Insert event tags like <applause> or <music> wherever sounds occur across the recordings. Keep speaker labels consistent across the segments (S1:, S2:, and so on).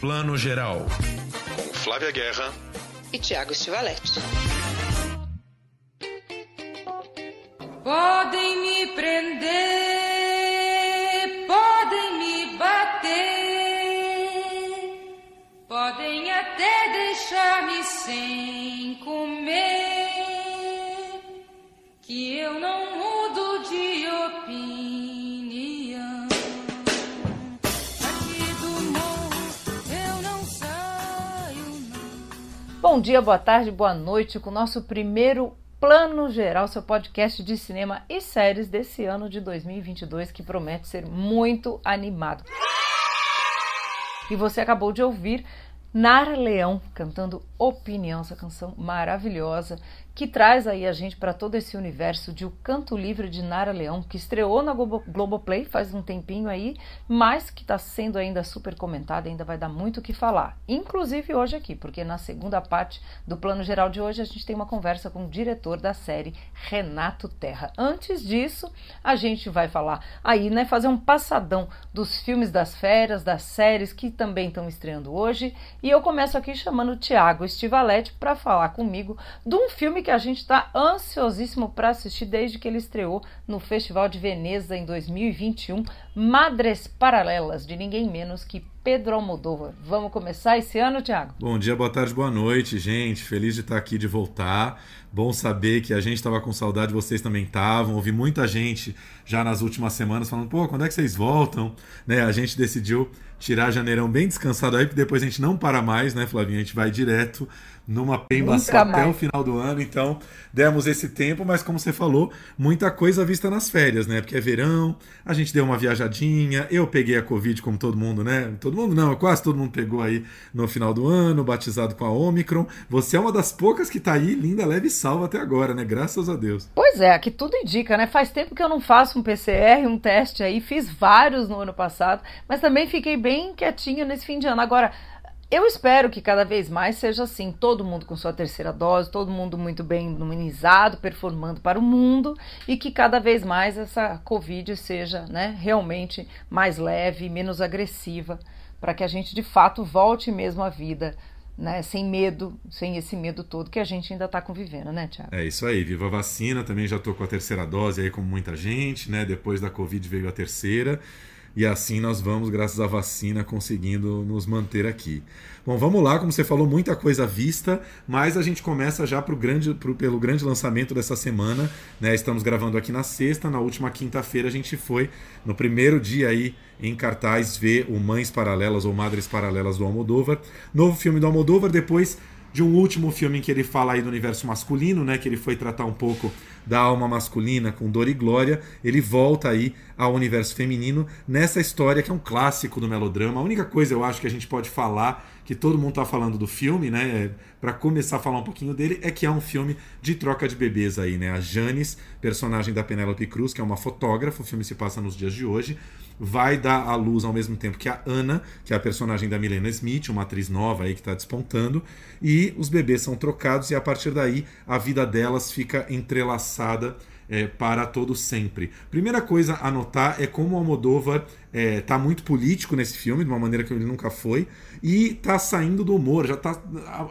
S1: Plano Geral.
S2: Com Flávia Guerra
S3: e Tiago Stivaletti.
S4: Podem me prender, podem me bater, podem até deixar-me sem
S5: Bom dia, boa tarde, boa noite com o nosso primeiro Plano Geral, seu podcast de cinema e séries desse ano de 2022 que promete ser muito animado. E você acabou de ouvir Nara Leão cantando Opinião, essa canção maravilhosa que traz aí a gente para todo esse universo de O Canto Livre de Nara Leão, que estreou na Globo, Globoplay faz um tempinho aí, mas que está sendo ainda super comentada, ainda vai dar muito o que falar. Inclusive hoje aqui, porque na segunda parte do plano geral de hoje a gente tem uma conversa com o diretor da série, Renato Terra. Antes disso, a gente vai falar aí, né, fazer um passadão dos filmes das férias, das séries que também estão estreando hoje. E eu começo aqui chamando o Tiago Estivaletti para falar comigo de um filme que a gente está ansiosíssimo para assistir desde que ele estreou no Festival de Veneza em 2021, Madres Paralelas, de ninguém menos que Pedro Almodóvar. Vamos começar esse ano, Tiago?
S6: Bom dia, boa tarde, boa noite, gente. Feliz de estar aqui de voltar. Bom saber que a gente estava com saudade, vocês também estavam. Ouvi muita gente já nas últimas semanas falando: pô, quando é que vocês voltam? Né, a gente decidiu tirar janeirão bem descansado aí, porque depois a gente não para mais, né, Flavinha? A gente vai direto numa pembação até o final do ano, então demos esse tempo, mas como você falou, muita coisa vista nas férias, né? Porque é verão, a gente deu uma viajadinha, eu peguei a Covid como todo mundo, né? Todo mundo não, quase todo mundo pegou aí no final do ano, batizado com a Omicron. Você é uma das poucas que tá aí, linda, leve e salva até agora, né? Graças a Deus.
S5: Pois é, que tudo indica, né? Faz tempo que eu não faço um PCR, um teste aí, fiz vários no ano passado, mas também fiquei bem quietinha nesse fim de ano. Agora, eu espero que cada vez mais seja assim, todo mundo com sua terceira dose, todo mundo muito bem imunizado, performando para o mundo e que cada vez mais essa Covid seja né, realmente mais leve, menos agressiva, para que a gente de fato volte mesmo à vida. Né, sem medo, sem esse medo todo que a gente ainda está convivendo, né, Tiago?
S6: É isso aí, viva a vacina, também já estou com a terceira dose aí, como muita gente, né? Depois da Covid veio a terceira e assim nós vamos, graças à vacina, conseguindo nos manter aqui. Bom, vamos lá, como você falou, muita coisa vista, mas a gente começa já pro grande, pro, pelo grande lançamento dessa semana. Né? Estamos gravando aqui na sexta, na última quinta-feira a gente foi, no primeiro dia aí em cartaz, ver o Mães Paralelas ou Madres Paralelas do Almodóvar. Novo filme do Almodóvar, depois de um último filme em que ele fala aí do universo masculino, né, que ele foi tratar um pouco da alma masculina com Dor e Glória, ele volta aí ao universo feminino nessa história que é um clássico do melodrama. A única coisa eu acho que a gente pode falar que todo mundo está falando do filme, né, para começar a falar um pouquinho dele, é que é um filme de troca de bebês aí, né? A Janice, personagem da Penélope Cruz, que é uma fotógrafa, o filme se passa nos dias de hoje, vai dar à luz ao mesmo tempo que a Ana, que é a personagem da Milena Smith, uma atriz nova aí que está despontando, e os bebês são trocados e a partir daí a vida delas fica entrelaçada é, para todo sempre. Primeira coisa a notar é como o Almodóvar é, tá muito político nesse filme, de uma maneira que ele nunca foi, e tá saindo do humor. Já tá.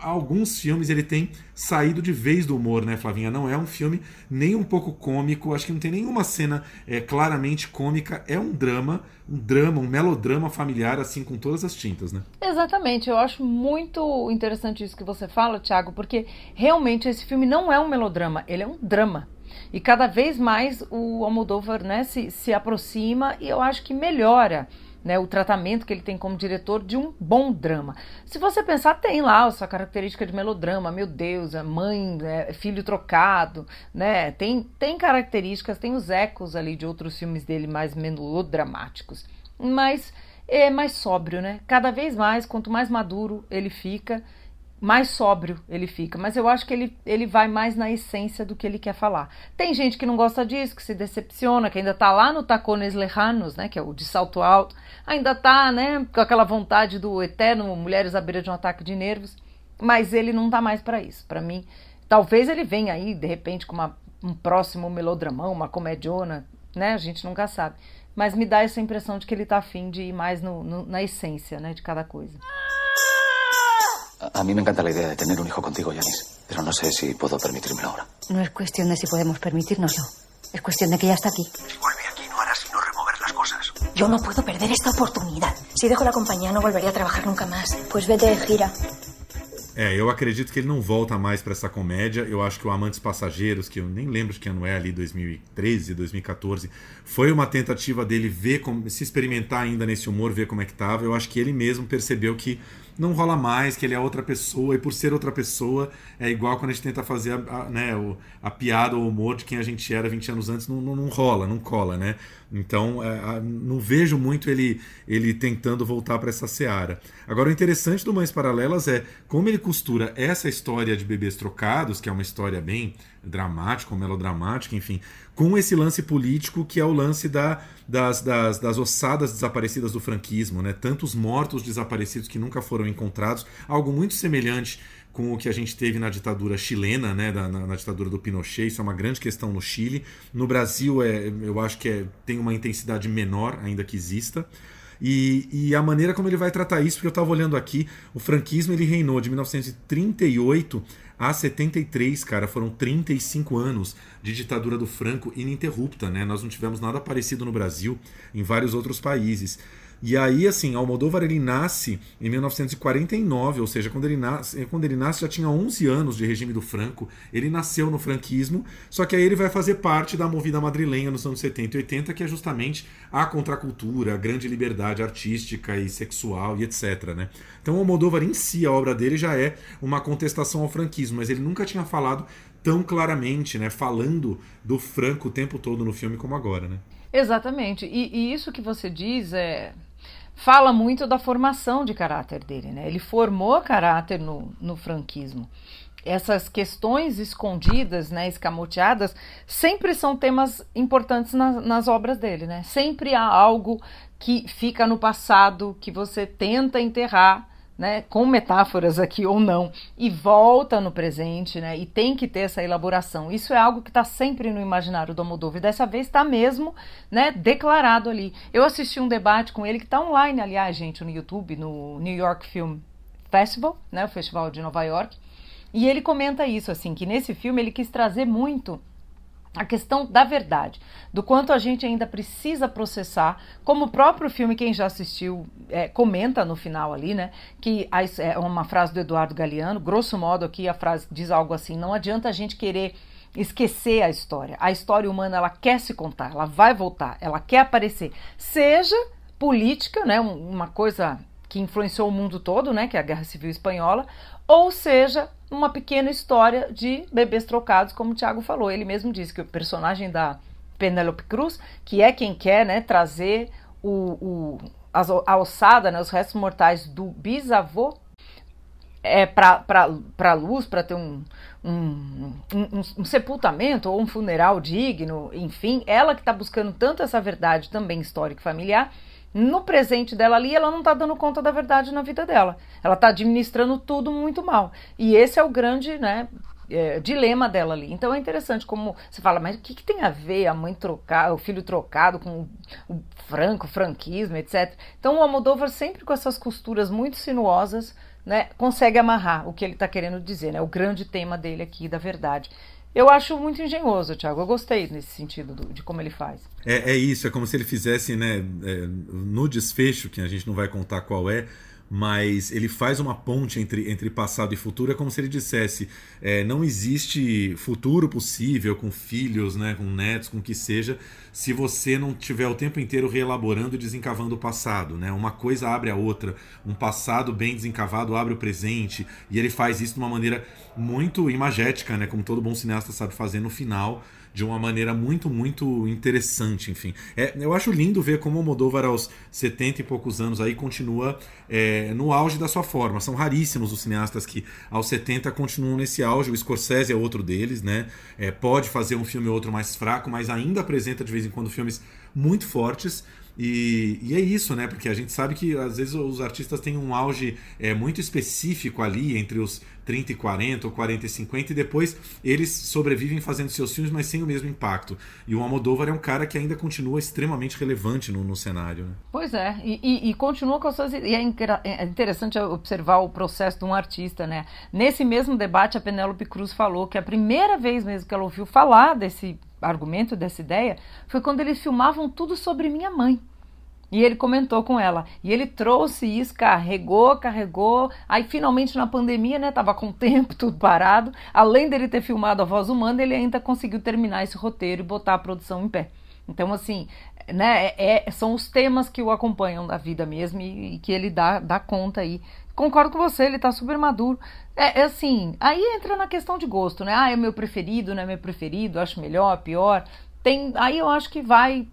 S6: Alguns filmes ele tem saído de vez do humor, né, Flavinha? Não é um filme nem um pouco cômico, acho que não tem nenhuma cena é, claramente cômica, é um drama, um drama, um melodrama familiar, assim, com todas as tintas, né?
S5: Exatamente, eu acho muito interessante isso que você fala, Thiago, porque realmente esse filme não é um melodrama, ele é um drama. E cada vez mais o Almodóvar né, se, se aproxima e eu acho que melhora né, o tratamento que ele tem como diretor de um bom drama. Se você pensar, tem lá a sua característica de melodrama, meu Deus, a mãe, é, filho trocado, né? Tem, tem características, tem os ecos ali de outros filmes dele mais melodramáticos. Mas é mais sóbrio, né? Cada vez mais, quanto mais maduro ele fica, mais sóbrio ele fica, mas eu acho que ele, ele vai mais na essência do que ele quer falar. Tem gente que não gosta disso, que se decepciona, que ainda tá lá no Tacones Lejanos, né, que é o de salto alto, ainda tá, né, com aquela vontade do eterno mulheres à beira de um ataque de nervos, mas ele não tá mais para isso. Para mim, talvez ele venha aí de repente com uma, um próximo melodramão, uma comediona, né, a gente nunca sabe. Mas me dá essa impressão de que ele tá afim de ir mais no, no, na essência, né, de cada coisa.
S1: A, a mí me encanta la idea de tener un hijo contigo, Yanis, pero no sé si puedo permitírmelo ahora.
S7: No es cuestión de si podemos permitírnoslo. Es cuestión de que ya está aquí.
S1: Si vuelve aquí no hará sino remover las cosas.
S7: Yo no puedo perder esta oportunidad.
S8: Si dejo la compañía no volvería a trabajar nunca más.
S7: Pues vete de gira.
S6: É, eu acredito que ele não volta mais para essa comédia. Eu acho que o Amantes Passageiros, que eu nem lembro de que ano é ali, 2013, 2014, foi uma tentativa dele ver como, se experimentar ainda nesse humor, ver como é que tava. Eu acho que ele mesmo percebeu que não rola mais, que ele é outra pessoa, e por ser outra pessoa, é igual quando a gente tenta fazer a, a né, o, a piada ou o humor de quem a gente era 20 anos antes, não, não, não rola, não cola, né? Então, é, não vejo muito ele, ele tentando voltar para essa seara. Agora, o interessante do Mães Paralelas é como ele costura essa história de bebês trocados, que é uma história bem dramática, melodramática, enfim, com esse lance político que é o lance da, das, das, das ossadas desaparecidas do franquismo, né? Tantos mortos desaparecidos que nunca foram encontrados, algo muito semelhante com o que a gente teve na ditadura chilena, né, na, na, ditadura do Pinochet, isso é uma grande questão no Chile. No Brasil, é, eu acho que é, tem uma intensidade menor, ainda que exista. E, e, a maneira como ele vai tratar isso, porque eu estava olhando aqui, o franquismo ele reinou de 1938 a 73, cara, foram 35 anos de ditadura do Franco ininterrupta, né? Nós não tivemos nada parecido no Brasil, em vários outros países. E aí, assim, Almodóvar ele nasce em 1949, ou seja, quando ele nasce, quando ele nasce já tinha 11 anos de regime do Franco. Ele nasceu no franquismo, só que aí ele vai fazer parte da movida madrilenha nos anos 70 e 80, que é justamente a contracultura, a grande liberdade artística e sexual e etc, né? Então, Almodóvar em si, a obra dele já é uma contestação ao franquismo, mas ele nunca tinha falado tão claramente, né, falando do Franco o tempo todo no filme como agora, né?
S5: Exatamente. E, e isso que você diz é fala muito da formação de caráter dele, né? Ele formou caráter no, no franquismo. Essas questões escondidas, né, escamoteadas, sempre são temas importantes nas, nas obras dele, né? Sempre há algo que fica no passado, que você tenta enterrar, né, com metáforas aqui ou não, e volta no presente, né, e tem que ter essa elaboração. Isso é algo que está sempre no imaginário do Almodóvar, e dessa vez está mesmo, né, declarado ali. Eu assisti um debate com ele que está online, aliás, gente, no YouTube, no New York Film Festival, né, o Festival de Nova York, e ele comenta isso, assim, que nesse filme ele quis trazer muito a questão da verdade, do quanto a gente ainda precisa processar, como o próprio filme, quem já assistiu, é, comenta no final ali, né? Que é uma frase do Eduardo Galeano, grosso modo aqui a frase diz algo assim: não adianta a gente querer esquecer a história. A história humana ela quer se contar, ela vai voltar, ela quer aparecer, seja política, né? Uma coisa que influenciou o mundo todo, né? Que é a Guerra Civil Espanhola, ou seja, uma pequena história de bebês trocados, como o Tiago falou. Ele mesmo disse que o personagem da Penélope Cruz, que é quem quer né, trazer o, o, a ossada, né, os restos mortais do bisavô é, para a luz, para ter um, um, um, um, sepultamento ou um funeral digno, enfim, ela que está buscando tanto essa verdade também histórica e familiar, no presente dela ali, ela não está dando conta da verdade na vida dela. Ela está administrando tudo muito mal. E esse é o grande, né? É, dilema dela ali. Então é interessante como você fala, mas o que, que tem a ver a mãe trocar, o filho trocado com o, franco, o franquismo, etc. Então o Almodóvar sempre com essas costuras muito sinuosas, né, consegue amarrar o que ele está querendo dizer, né, o grande tema dele aqui da verdade. Eu acho muito engenhoso, Thiago. Eu gostei nesse sentido do, de como ele faz.
S6: É, é, isso, é como se ele fizesse, né, é, no desfecho, que a gente não vai contar qual é, mas ele faz uma ponte entre, entre passado e futuro. É como se ele dissesse: é, não existe futuro possível com filhos, né, com netos, com o que seja, se você não tiver o tempo inteiro reelaborando e desencavando o passado. Né? Uma coisa abre a outra. Um passado bem desencavado abre o presente. E ele faz isso de uma maneira muito imagética, né, como todo bom cineasta sabe fazer no final de uma maneira muito, muito interessante, enfim. É, eu acho lindo ver como o Moldova aos 70 e poucos anos aí continua é, no auge da sua forma. São raríssimos os cineastas que aos 70 continuam nesse auge. O Scorsese é outro deles, né? É, pode fazer um filme ou outro mais fraco, mas ainda apresenta de vez em quando filmes muito fortes. E, e, é isso, né? Porque a gente sabe que às vezes os artistas têm um auge é, muito específico ali entre os 30 e 40 ou 40 e 50 e depois eles sobrevivem fazendo seus filmes, mas sem o mesmo impacto. E o Almodóvar é um cara que ainda continua extremamente relevante no, no cenário. Né?
S5: Pois é, e, e, e, continua com as suas. E é, é interessante observar o processo de um artista, né? Nesse mesmo debate, a Penélope Cruz falou que a primeira vez mesmo que ela ouviu falar desse argumento, dessa ideia, foi quando eles filmavam tudo sobre minha mãe. E ele comentou com ela. E ele trouxe isso, carregou, carregou. Aí finalmente na pandemia, né, tava com o tempo <laughs> tudo parado. Além dele ter filmado a voz humana, ele ainda conseguiu terminar esse roteiro e botar a produção em pé. Então, assim, né, é, é são os temas que o acompanham da vida mesmo e, e, que ele dá, dá conta aí. Concordo com você, ele tá super maduro. É, é, assim, aí entra na questão de gosto, né? Ah, é meu preferido, não é meu preferido, acho melhor, pior. Tem, aí eu acho que vai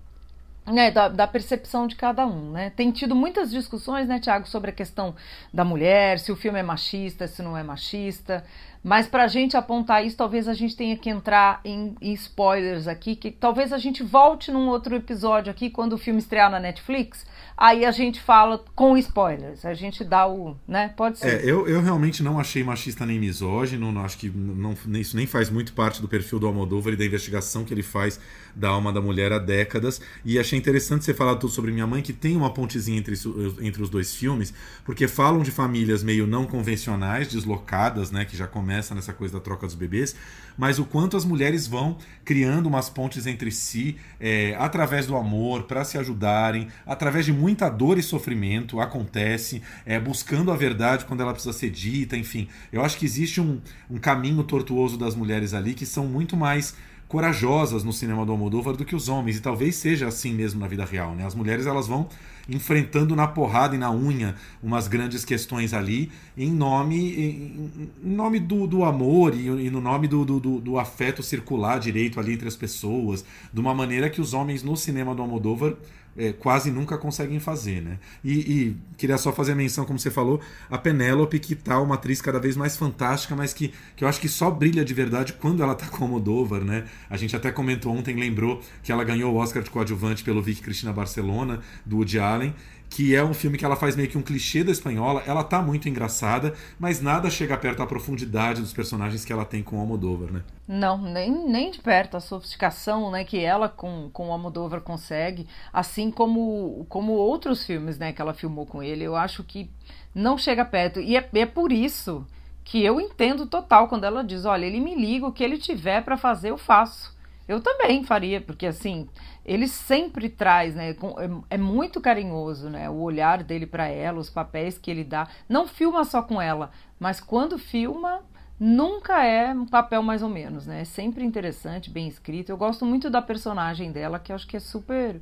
S5: né, da, da, percepção de cada um, né? Tem tido muitas discussões, né, Tiago, sobre a questão da mulher, se o filme é machista, se não é machista. Mas para a gente apontar isso, talvez a gente tenha que entrar em, em, spoilers aqui, que talvez a gente volte num outro episódio aqui quando o filme estrear na Netflix aí a gente fala com spoilers, a gente dá o. né? Pode ser.
S6: É, eu, eu realmente não achei machista nem misógino, não, acho que não, isso nem faz muito parte do perfil do Almodóvar e da investigação que ele faz da alma da mulher há décadas. E achei interessante você falar tudo sobre Minha Mãe, que tem uma pontezinha entre, entre os dois filmes, porque falam de famílias meio não convencionais, deslocadas, né? Que já começa nessa coisa da troca dos bebês, mas o quanto as mulheres vão criando umas pontes entre si é, através do amor, para se ajudarem, através de muita dor e sofrimento acontece, é, buscando a verdade quando ela precisa ser dita, enfim. Eu acho que existe um, um caminho tortuoso das mulheres ali que são muito mais corajosas no cinema do Almodóvar do que os homens, e talvez seja assim mesmo na vida real. Né? As mulheres elas vão enfrentando na porrada e na unha umas grandes questões ali, em nome, em, em nome do, do amor e, e no nome do, do, do, afeto circular direito ali entre as pessoas, de uma maneira que os homens no cinema do Almodóvar é, quase nunca conseguem fazer, né? E, e, queria só fazer a menção, como você falou, a Penélope, que tá uma atriz cada vez mais fantástica, mas que, que eu acho que só brilha de verdade quando ela tá com o Moldova, né? A gente até comentou ontem, lembrou que ela ganhou o Oscar de coadjuvante pelo Vicky Cristina Barcelona, do Woody Allen, que é um filme que ela faz meio que um clichê da espanhola. Ela tá muito engraçada, mas nada chega perto da profundidade dos personagens que ela tem com o Almodóvar, né?
S5: Não, nem, nem de perto a sofisticação, né, que ela com, com o Almodóvar consegue, assim como como outros filmes, né, que ela filmou com ele. Eu acho que não chega perto. E é, é por isso que eu entendo total quando ela diz, olha, ele me liga, o que ele tiver para fazer eu faço. Eu também faria, porque assim, ele sempre traz, né? É, é muito carinhoso, né? O olhar dele para ela, os papéis que ele dá. Não filma só com ela, mas quando filma, nunca é um papel mais ou menos, né? É sempre interessante, bem escrito. Eu gosto muito da personagem dela, que eu acho que é super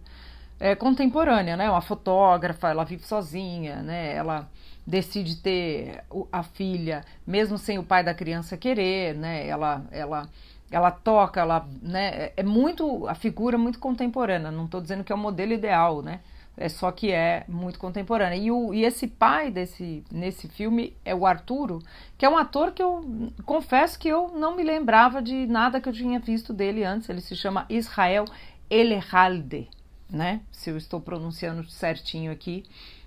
S5: é, contemporânea, né? Uma fotógrafa, ela vive sozinha, né? Ela decide ter a filha, mesmo sem o pai da criança querer, né? Ela, ela ela toca, ela, né, é muito, a figura é muito contemporânea, não estou dizendo que é o modelo ideal, né, é só que é muito contemporânea. E, o, e esse pai desse, nesse filme é o Arturo, que é um ator que eu confesso que eu não me lembrava de nada que eu tinha visto dele antes, ele se chama Israel Elehalde, né, se eu estou pronunciando certinho aqui,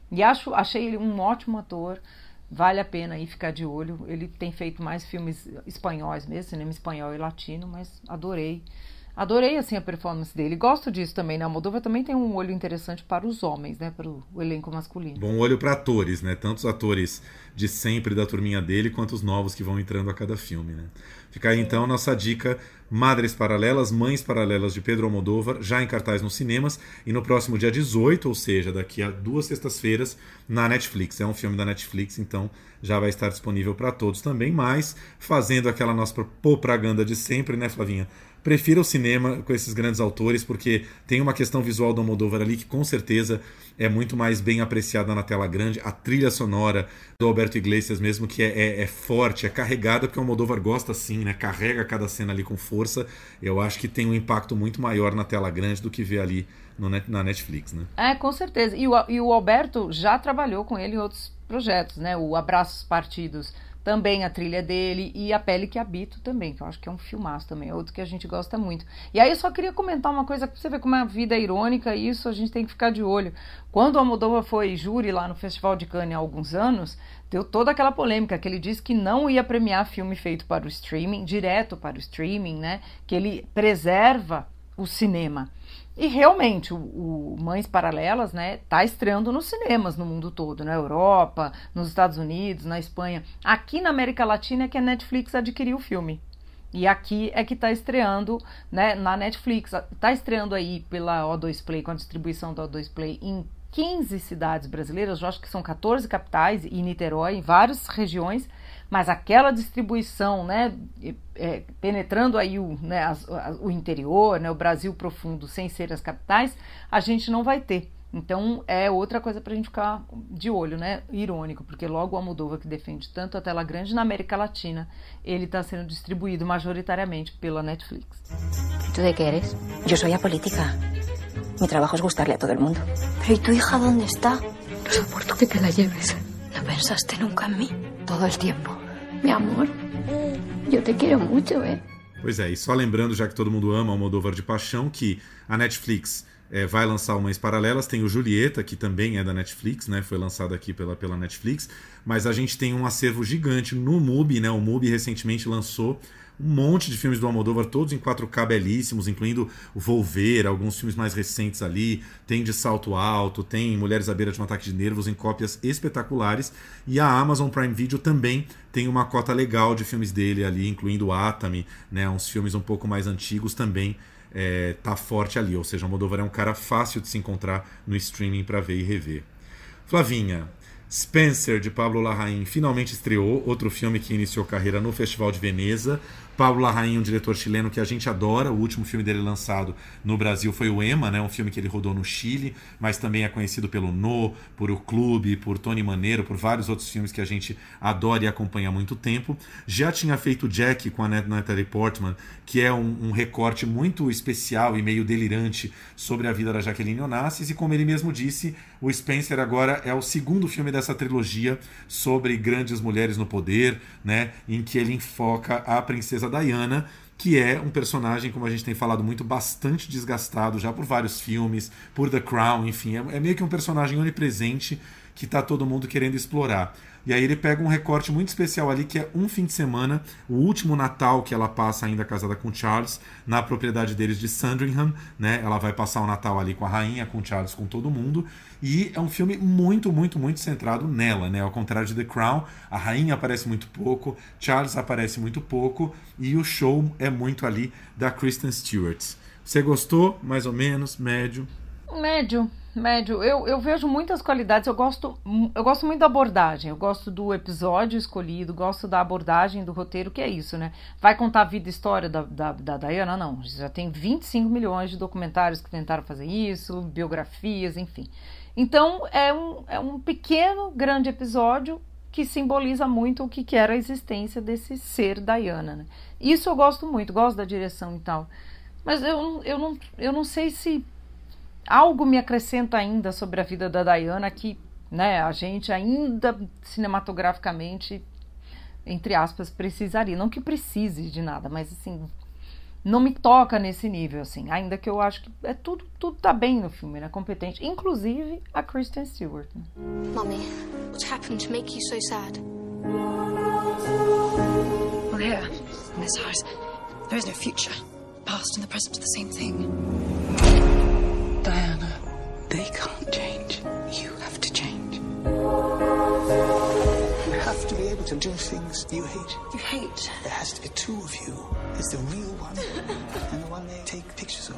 S5: e acho, achei ele um ótimo ator, Vale a pena aí ficar de olho. Ele tem feito mais filmes espanhóis mesmo, cinema espanhol e latino, mas adorei. Adorei assim a performance dele. Gosto disso também, né? A Moldova também tem um olho interessante para os homens, né? Para o elenco masculino.
S6: Bom olho para atores, né? Tantos atores de sempre da turminha dele, quanto os novos que vão entrando a cada filme, né? Fica aí então nossa dica Madres Paralelas, Mães Paralelas de Pedro Almodóvar, já em cartaz nos cinemas e no próximo dia 18, ou seja, daqui a duas sextas-feiras, na Netflix. É um filme da Netflix, então já vai estar disponível para todos também, mas fazendo aquela nossa propaganda de sempre, né, Flavinha? Prefiro o cinema com esses grandes autores, porque tem uma questão visual do Almodóvar ali que com certeza é muito mais bem apreciada na tela grande. A trilha sonora do Alberto Iglesias mesmo, que é, é, é forte, é carregada, porque o Almodóvar gosta assim, né? Carrega cada cena ali com força. Eu acho que tem um impacto muito maior na tela grande do que ver ali no, na Netflix, né?
S5: É, com certeza. E o, e o Alberto já trabalhou com ele em outros projetos, né? O Abraços Partidos também a trilha dele, e A Pele que Habito também, que eu acho que é um filmaço também, é outro que a gente gosta muito. E aí eu só queria comentar uma coisa, pra você ver como a vida é irônica, e isso a gente tem que ficar de olho. Quando o Almodóvar foi júri lá no Festival de Cannes há alguns anos, deu toda aquela polêmica, que ele disse que não ia premiar filme feito para o streaming, direto para o streaming, né, que ele preserva o cinema. E realmente, o, o, Mães Paralelas, né, tá estreando nos cinemas no mundo todo, na Europa, nos Estados Unidos, na Espanha. Aqui na América Latina é que a Netflix adquiriu o filme. E aqui é que está estreando né, na Netflix. Está estreando aí pela O2 Play, com a distribuição da O2 Play em 15 cidades brasileiras, eu acho que são 14 capitais e Niterói, em várias regiões mas aquela distribuição, né, é, penetrando aí o, né, as, o interior, né, o Brasil profundo, sem ser as capitais, a gente não vai ter. Então é outra coisa para a gente ficar de olho, né? Irônico, porque logo o Almodóvar, que defende tanto a tela grande na América Latina, ele está sendo distribuído majoritariamente pela Netflix.
S8: ¿Tú de qué eres? Yo soy apolítica. Mi trabajo es gustarle a todo el mundo. Pero ¿y tu hija dónde está? No soporto que te la lleves. ¿No pensaste nunca en mí? Todo el tiempo. Mi amor, eu te quero muito, é.
S6: Pois é, e só lembrando, já que todo mundo ama Almodóvar de paixão, que a Netflix é, vai lançar umas paralelas. Tem o Julieta, que também é da Netflix, né? Foi lançado aqui pela, pela Netflix. Mas a gente tem um acervo gigante no MUBI, né? O MUBI recentemente lançou um monte de filmes do Almodóvar, todos em 4K belíssimos, incluindo o Volver, alguns filmes mais recentes ali. Tem De Salto Alto, tem Mulheres à Beira de um Ataque de Nervos, em cópias espetaculares. E a Amazon Prime Video também tem uma cota legal de filmes dele ali, incluindo Atami, né, uns filmes um pouco mais antigos também. É, tá forte ali, ou seja, o Almodóvar é um cara fácil de se encontrar no streaming para ver e rever. Flavinha, Spencer, de Pablo Larraín, finalmente estreou, outro filme que iniciou carreira no Festival de Veneza. Pablo Larraín, um diretor chileno que a gente adora. O último filme dele lançado no Brasil foi o Ema, né? um filme que ele rodou no Chile, mas também é conhecido pelo No, por O Clube, por Tony Maneiro, por vários outros filmes que a gente adora e acompanha há muito tempo. Já tinha feito Jack com a Natalie Portman, que é um, um recorte muito especial e meio delirante sobre a vida da Jaqueline Onassis, e como ele mesmo disse, o Spencer agora é o segundo filme dessa trilogia sobre grandes mulheres no poder, né? em que ele enfoca a princesa Diana, que é um personagem, como a gente tem falado muito, bastante desgastado já por vários filmes, por The Crown, enfim, é, é meio que um personagem onipresente que está todo mundo querendo explorar. E aí ele pega um recorte muito especial ali, que é um fim de semana, o último Natal que ela passa ainda casada com Charles, na propriedade deles de Sandringham, né? Ela vai passar o Natal ali com a rainha, com Charles, com todo mundo. E é um filme muito, muito, muito centrado nela, né? Ao contrário de The Crown, a rainha aparece muito pouco, Charles aparece muito pouco, e o show é muito ali da Kristen Stewart. Você gostou? Mais ou menos? Médio?
S5: Médio médio. Eu, eu vejo muitas qualidades. Eu gosto, eu gosto muito da abordagem. Eu gosto do episódio escolhido, gosto da abordagem do roteiro, que é isso, né? Vai contar a vida e história da, da, da Diana? Não. Já tem 25 milhões de documentários que tentaram fazer isso, biografias, enfim. Então, é um, é um pequeno, grande episódio que simboliza muito o que, que era a existência desse ser Diana, né? Isso eu gosto muito, gosto da direção e tal. Mas eu, eu, não, eu não sei se algo me acrescenta ainda sobre a vida da Diana que né, a gente ainda cinematograficamente, entre aspas, precisaria. Não que precise de nada, mas assim, não me toca nesse nível, assim. Ainda que eu acho que é tudo, tudo tá bem no filme, né? Competente. Inclusive a Kristen Stewart. Né?
S9: Mommy, what happened to make you so sad?
S10: Well, here, in this house, there is no future. Past and the present are the same thing.
S11: They can't change. You have to change. You have to be able to do things you hate.
S10: You hate?
S11: There has to be two of you. There's the real one <laughs> and the one they take pictures of.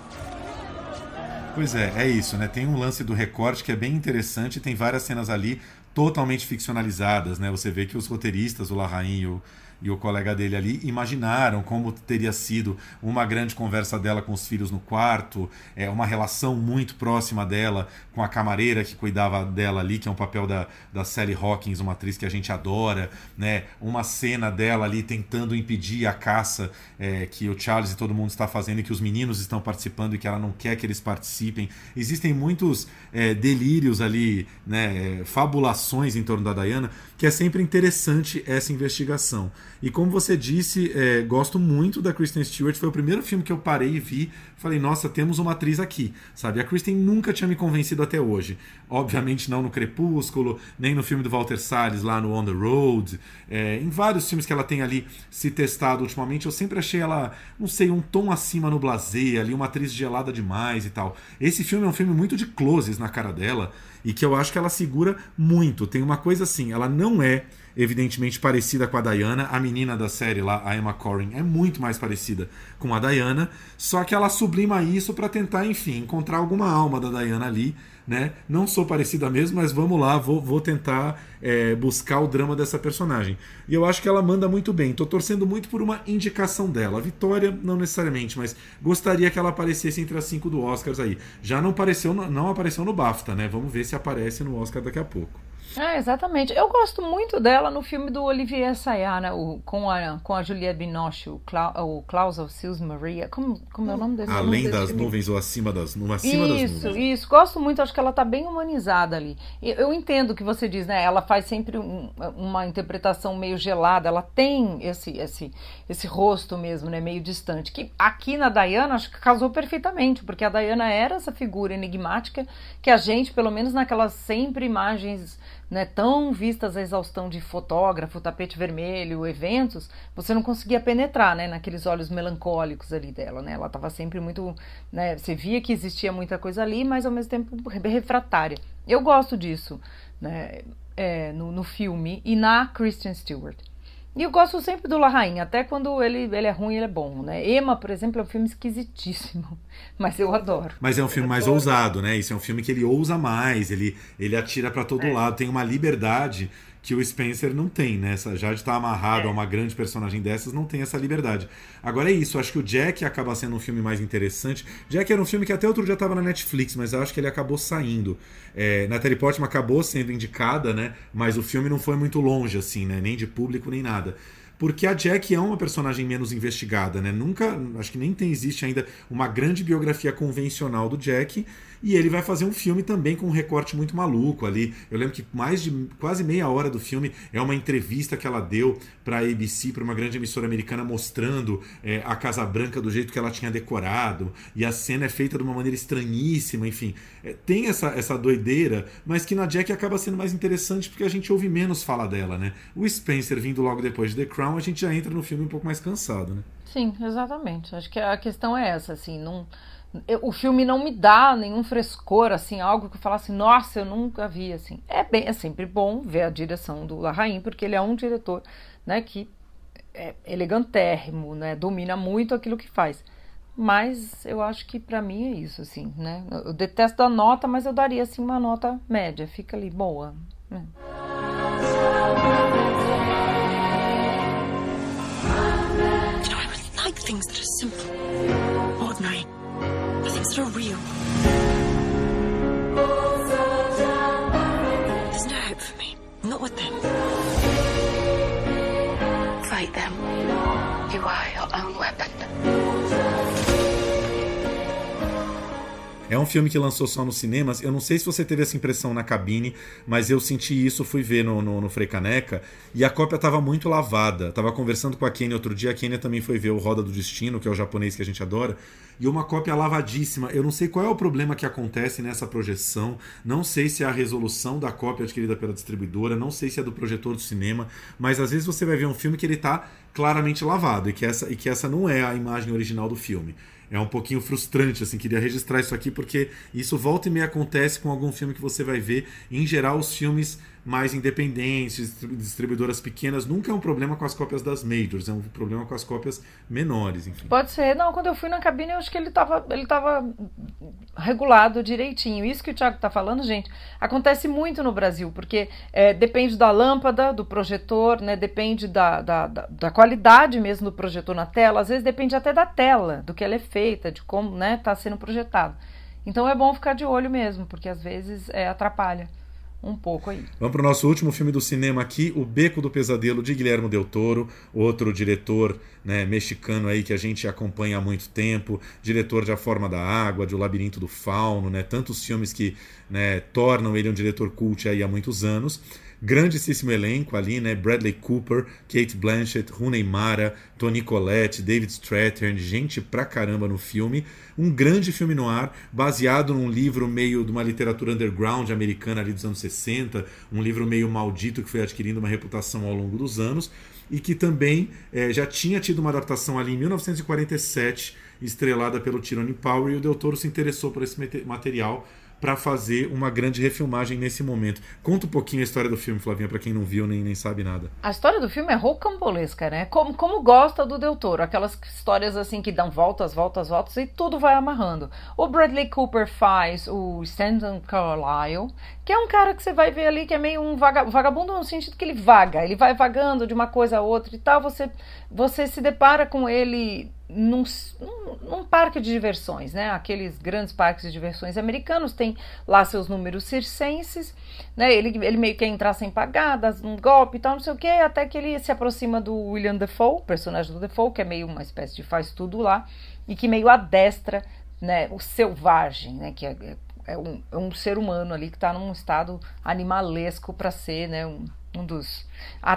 S6: Pois é, é isso, né? Tem um lance do recorte que é bem interessante, tem várias cenas ali totalmente ficcionalizadas, né? Você vê que os roteiristas, o Larraín e o, e o colega dele ali imaginaram como teria sido uma grande conversa dela com os filhos no quarto, é, uma relação muito próxima dela com a camareira que cuidava dela ali, que é um papel da, da Sally Hawkins, uma atriz que a gente adora, né? Uma cena dela ali tentando impedir a caça é, que o Charles e todo mundo está fazendo e que os meninos estão participando e que ela não quer que eles participem. Existem muitos é, delírios ali, né? Fabulações em torno da Diana, que é sempre interessante essa investigação. E como você disse, é, gosto muito da Kristen Stewart. Foi o primeiro filme que eu parei e vi. Falei, nossa, temos uma atriz aqui, sabe? A Kristen nunca tinha me convencido até hoje. Obviamente não no Crepúsculo, nem no filme do Walter Salles lá no On the Road. É, em vários filmes que ela tem ali se testado ultimamente, eu sempre achei ela, não sei, um tom acima no blazer, ali uma atriz gelada demais e tal. Esse filme é um filme muito de closes na cara dela e que eu acho que ela segura muito. Tem uma coisa assim, ela não é evidentemente parecida com a Diana. A menina da série lá, a Emma Corrin, é muito mais parecida com a Diana, só que ela sublima isso para tentar, enfim, encontrar alguma alma da Diana ali. Né? Não sou parecida mesmo, mas vamos lá, vou, vou tentar é, buscar o drama dessa personagem. E eu acho que ela manda muito bem. Tô torcendo muito por uma indicação dela. A Vitória, não necessariamente, mas gostaria que ela aparecesse entre as cinco do Oscars aí. Já não apareceu, não apareceu no BAFTA, né? Vamos ver se aparece no Oscar daqui a pouco.
S5: É, exatamente. Eu gosto muito dela no filme do Olivier Assayas, né? O, com, a, com a Juliette Binoche, o, Cla o Klaus of Sils Maria. Como, como é o nome desse
S6: Além
S5: nome
S6: das
S5: desse
S6: nuvens ou acima das, acima
S5: isso,
S6: das nuvens.
S5: Isso, Gosto muito, acho que ela tá bem humanizada ali. Eu, eu entendo o que você diz, né? Ela faz sempre um, uma interpretação meio gelada, ela tem esse, esse, esse rosto mesmo, né? Meio distante. Que aqui na Diana, acho que casou perfeitamente, porque a Diana era essa figura enigmática que a gente, pelo menos naquelas sempre imagens né, tão vistas a exaustão de fotógrafo, tapete vermelho, eventos, você não conseguia penetrar, né, naqueles olhos melancólicos ali dela, né? Ela estava sempre muito, né, você via que existia muita coisa ali, mas ao mesmo tempo refratária. Eu gosto disso, né, é, no, no filme e na Kristen Stewart. E eu gosto sempre do La Rainha, até quando ele, ele é ruim, ele é bom, né? Emma, por exemplo, é um filme esquisitíssimo, <laughs> mas eu adoro.
S6: Mas é um filme mais ousado, né? Isso é um filme que ele ousa mais, ele, ele atira para todo é. lado, tem uma liberdade que o Spencer não tem, né? Já de estar amarrado é. a uma grande personagem dessas, não tem essa liberdade. Agora é isso, acho que o Jack acaba sendo um filme mais interessante. Jack era um filme que até outro dia estava na Netflix, mas acho que ele acabou saindo. É, Natalie Portman acabou sendo indicada, né? Mas o filme não foi muito longe, assim, né? Nem de público, nem nada porque a Jack é uma personagem menos investigada, né? Nunca, acho que nem tem, existe ainda uma grande biografia convencional do Jack, e ele vai fazer um filme também com um recorte muito maluco ali. Eu lembro que mais de quase meia hora do filme é uma entrevista que ela deu para a ABC, para uma grande emissora americana, mostrando é, a Casa Branca do jeito que ela tinha decorado. E a cena é feita de uma maneira estranhíssima, enfim. É, tem essa, essa doideira, mas que na Jack acaba sendo mais interessante porque a gente ouve menos falar dela, né? O Spencer vindo logo depois de The Crown, a gente já entra no filme um pouco mais cansado, né?
S5: Sim, exatamente. Acho que a questão é essa, assim, não o filme não me dá nenhum frescor, assim, algo que eu falasse, nossa, eu nunca vi, assim. É, bem, é sempre bom ver a direção do Larraín, porque ele é um diretor, né, que é elegantérrimo, né, domina muito aquilo que faz. Mas eu acho que para mim é isso, assim, né. Eu detesto a nota, mas eu daria, assim, uma nota média, fica ali, boa. Né.
S10: Things that are simple, ordinary. Things that are real. There's no hope for me. Not with them.
S3: Fight them. You are your own weapon.
S6: É um filme que lançou só nos cinemas. Eu não sei se você teve essa impressão na cabine, mas eu senti isso, fui ver no, no, no Caneca, e a cópia estava muito lavada. Tava conversando com a Kenya outro dia, a Kenya também foi ver o Roda do Destino, que é o japonês que a gente adora, e uma cópia lavadíssima. Eu não sei qual é o problema que acontece nessa projeção, não sei se é a resolução da cópia adquirida pela distribuidora, não sei se é do projetor do cinema, mas às vezes você vai ver um filme que ele está claramente lavado e que essa, e que essa não é a imagem original do filme é um pouquinho frustrante, assim, queria registrar isso aqui porque isso volta e meia acontece com algum filme que você vai ver. Em geral, os filmes mais independentes, distribuidoras pequenas. Nunca é um problema com as cópias das majors, é um problema com as cópias menores, enfim.
S5: Pode ser. Não, quando eu fui na cabine, eu acho que ele estava ele tava regulado direitinho. Isso que o Thiago está falando, gente, acontece muito no Brasil, porque é, depende da lâmpada, do projetor, né? Depende da, da, da, da, qualidade mesmo do projetor na tela. Às vezes depende até da tela, do que ela é feita, de como está né, tá sendo projetado. Então é bom ficar de olho mesmo, porque às vezes é, atrapalha um pouco aí.
S6: Vamos para o nosso último filme do cinema aqui, O Beco do Pesadelo, de Guilherme Del Toro, outro diretor né, mexicano aí que a gente acompanha há muito tempo, diretor de A Forma da Água, de O Labirinto do Fauno, né, tantos filmes que né, tornam ele um diretor cult aí há muitos anos grandíssimo elenco ali, né? Bradley Cooper, Kate Blanchett, Rooney Mara, Tony Collette, David Strathairn, gente pra caramba no filme. Um grande filme no ar, baseado num livro meio de uma literatura underground americana ali dos anos 60, um livro meio maldito que foi adquirindo uma reputação ao longo dos anos e que também é, já tinha tido uma adaptação ali em 1947, estrelada pelo Tyrone Power, e o Del Toro se interessou por esse material para fazer uma grande refilmagem nesse momento. Conta um pouquinho a história do filme, Flavinha, para quem não viu nem, nem sabe nada.
S5: A história do filme é rocambolesca, né? Como, como gosta do Del Toro, aquelas histórias assim que dão voltas, voltas, voltas e tudo vai amarrando. O Bradley Cooper faz o Stanton Carlyle, que é um cara que você vai ver ali que é meio um vagabundo no sentido que ele vaga, ele vai vagando de uma coisa a outra e tal, você, você se depara com ele num, num, parque de diversões, né? Aqueles grandes parques de diversões americanos têm lá seus números circenses, né? Ele, ele meio que entrar sem pagar, dá um golpe e tal, não sei o que, até que ele se aproxima do William Defoe, personagem do Defoe, que é meio uma espécie de faz tudo lá, e que meio adestra, né? O selvagem, né? Que é, é, um, é um ser humano ali que está num estado animalesco para ser, né? Um, um dos,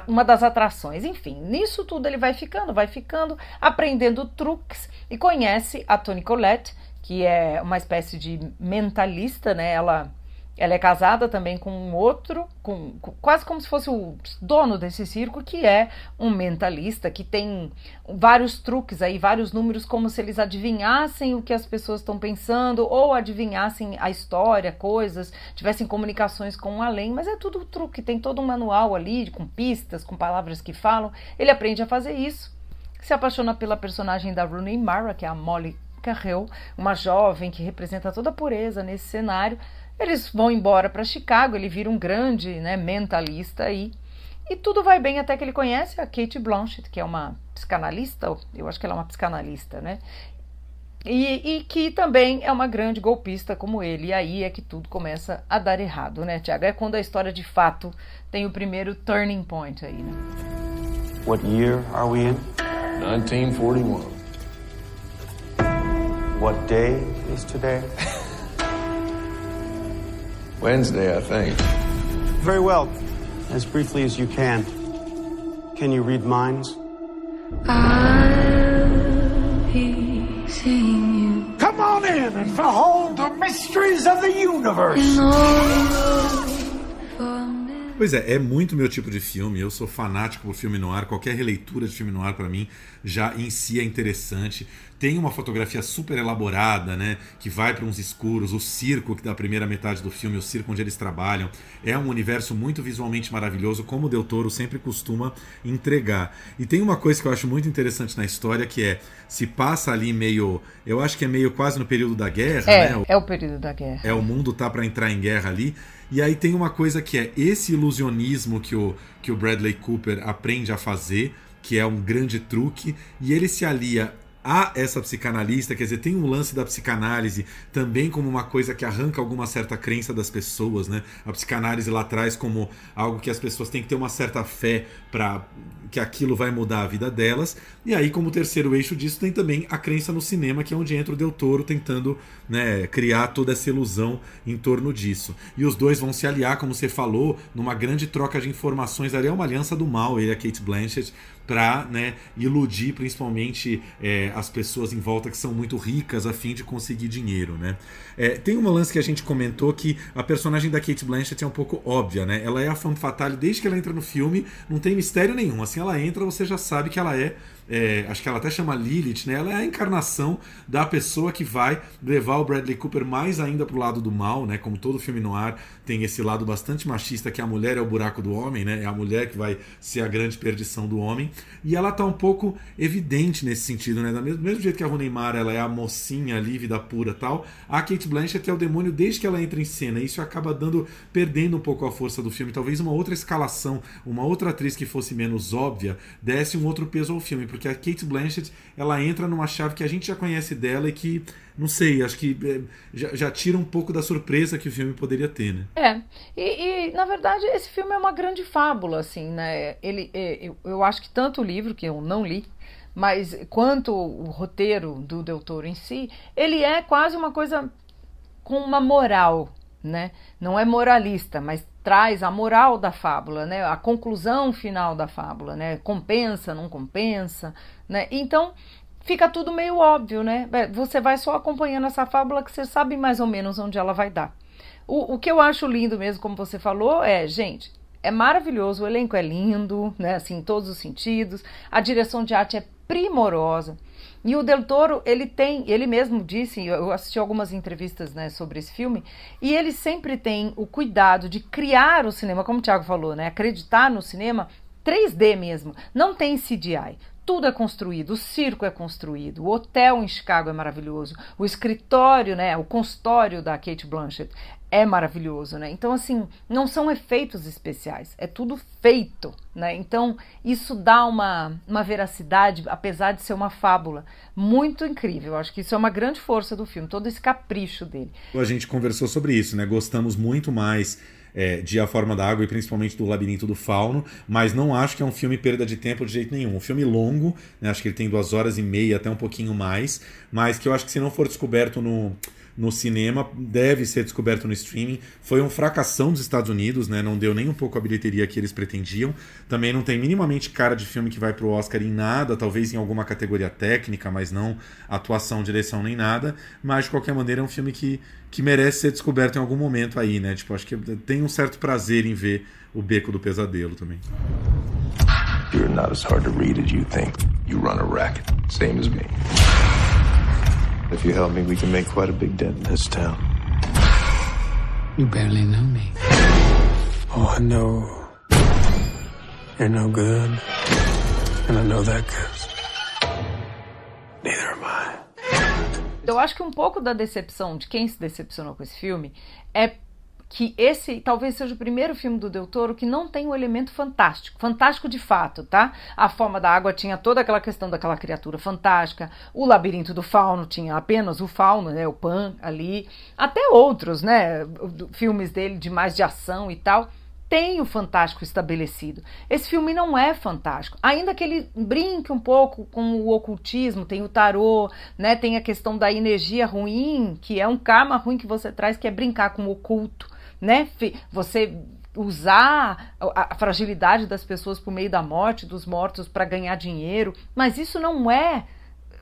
S5: uma das atrações. Enfim, nisso tudo ele vai ficando, vai ficando, aprendendo truques e conhece a Toni Collette, que é uma espécie de mentalista, né? Ela ela é casada também com um outro, com, com, quase como se fosse o dono desse circo, que é um mentalista, que tem vários truques aí, vários números, como se eles adivinhassem o que as pessoas estão pensando, ou adivinhassem a história, coisas, tivessem comunicações com o além, mas é tudo truque, tem todo um manual ali, com pistas, com palavras que falam. Ele aprende a fazer isso, se apaixona pela personagem da Rooney Mara, que é a Molly Carrell, uma jovem que representa toda a pureza nesse cenário eles vão embora para Chicago, ele vira um grande né, mentalista aí. E tudo vai bem até que ele conhece a Kate Blanchett, que é uma psicanalista, eu acho que ela é uma psicanalista, né? E, e, que também é uma grande golpista como ele. E aí é que tudo começa a dar errado, né, Tiago? É quando a história de fato tem o primeiro turning point aí, né?
S12: What year are we in?
S2: 1941.
S12: What day is today? <laughs>
S2: Wednesday, I think.
S12: Very well. As briefly as you can. Can you read minds?
S11: Come on in and behold the mysteries of the universe.
S6: Pois é, é muito meu tipo de filme. Eu sou fanático por filme no ar. Qualquer releitura de filme no ar para mim já em si é interessante tem uma fotografia super elaborada, né? Que vai para uns escuros, o circo que da primeira metade do filme, o circo onde eles trabalham, é um universo muito visualmente maravilhoso, como o Del Toro sempre costuma entregar. E tem uma coisa que eu acho muito interessante na história que é se passa ali meio, eu acho que é meio quase no período da guerra,
S5: é,
S6: né?
S5: É o período da guerra.
S6: É o mundo tá para entrar em guerra ali. E aí tem uma coisa que é esse ilusionismo que o que o Bradley Cooper aprende a fazer, que é um grande truque, e ele se alia a essa psicanalista, quer dizer, tem um lance da psicanálise também como uma coisa que arranca alguma certa crença das pessoas, né? A psicanálise lá atrás como algo que as pessoas têm que ter uma certa fé para que aquilo vai mudar a vida delas. E aí, como terceiro eixo disso, tem também a crença no cinema, que é onde entra o Del Toro tentando né, criar toda essa ilusão em torno disso. E os dois vão se aliar, como você falou, numa grande troca de informações. Ali é uma aliança do mal, ele e a Kate Blanchett, para né, iludir principalmente é, as pessoas em volta que são muito ricas a fim de conseguir dinheiro. Né? É, tem uma lance que a gente comentou que a personagem da Kate Blanchett é um pouco óbvia, né? Ela é a femme fatale desde que ela entra no filme, não tem mistério nenhum. Assim ela entra, você já sabe que ela é é, acho que ela até chama Lilith, né? Ela é a encarnação da pessoa que vai levar o Bradley Cooper mais ainda pro lado do mal, né? Como todo filme no ar tem esse lado bastante machista que a mulher é o buraco do homem, né? É a mulher que vai ser a grande perdição do homem. E ela tá um pouco evidente nesse sentido, né? Do mesmo, mesmo jeito que a Rooney Mara ela é a mocinha ali, vida pura tal, a Kate Blanchett é o demônio desde que ela entra em cena. E isso acaba dando perdendo um pouco a força do filme. Talvez uma outra escalação, uma outra atriz que fosse menos óbvia, desse um outro peso ao filme, porque a Kate Blanchett ela entra numa chave que a gente já conhece dela e que não sei, acho que é, já, já, tira um pouco da surpresa que o filme poderia ter, né?
S5: É, e, e na verdade esse filme é uma grande fábula, assim, né? Ele, é, eu, eu acho que tanto o livro, que eu não li, mas quanto o roteiro do Del Toro em si, ele é quase uma coisa com uma moral, né? Não é moralista, mas traz a moral da fábula, né? A conclusão final da fábula, né? Compensa, não compensa, né? Então fica tudo meio óbvio, né? Você vai só acompanhando essa fábula que você sabe mais ou menos onde ela vai dar. O, o que eu acho lindo mesmo, como você falou, é, gente, é maravilhoso, o elenco é lindo, né? Assim, em todos os sentidos. A direção de arte é primorosa. E o Del Toro, ele tem, ele mesmo disse, eu assisti algumas entrevistas né, sobre esse filme, e ele sempre tem o cuidado de criar o cinema, como o Thiago falou, né? Acreditar no cinema 3D mesmo. Não tem CGI. Tudo é construído, o circo é construído, o hotel em Chicago é maravilhoso, o escritório, né, o consultório da Kate Blanchett é maravilhoso, né? Então assim, não são efeitos especiais, é tudo feito, né? Então isso dá uma, uma veracidade, apesar de ser uma fábula, muito incrível. Eu acho que isso é uma grande força do filme, todo esse capricho dele.
S6: A gente conversou sobre isso, né? Gostamos muito mais é, de A Forma da Água e principalmente do Labirinto do Fauno, mas não acho que é um filme perda de tempo de jeito nenhum. Um filme longo, né, acho que ele tem duas horas e meia, até um pouquinho mais, mas que eu acho que se não for descoberto no no cinema, deve ser descoberto no streaming. Foi um fracassão dos Estados Unidos, né? Não deu nem um pouco a bilheteria que eles pretendiam. Também não tem minimamente cara de filme que vai pro Oscar em nada, talvez em alguma categoria técnica, mas não atuação, direção nem nada. Mas de qualquer maneira é um filme que, que merece ser descoberto em algum momento aí, né? Tipo, acho que tem um certo prazer em ver o Beco do Pesadelo também. You're not as hard to read as you think. You run a racket, same as me. If you help me, we can make quite a big dent in this town. You barely know me. Oh, I know. You're no good. And I know that, cause neither am I.
S5: Eu acho que um pouco da decepção de quem se decepcionou com esse filme é que esse talvez seja o primeiro filme do Del Toro que não tem o um elemento fantástico, fantástico de fato, tá? A forma da água tinha toda aquela questão daquela criatura fantástica, o labirinto do fauno tinha apenas o fauno, né, o Pan ali, até outros, né, filmes dele de mais de ação e tal, tem o fantástico estabelecido. Esse filme não é fantástico, ainda que ele brinque um pouco com o ocultismo, tem o tarô, né, tem a questão da energia ruim, que é um karma ruim que você traz, que é brincar com o oculto né? Você usar a fragilidade das pessoas por meio da morte, dos mortos, para ganhar dinheiro, mas isso não é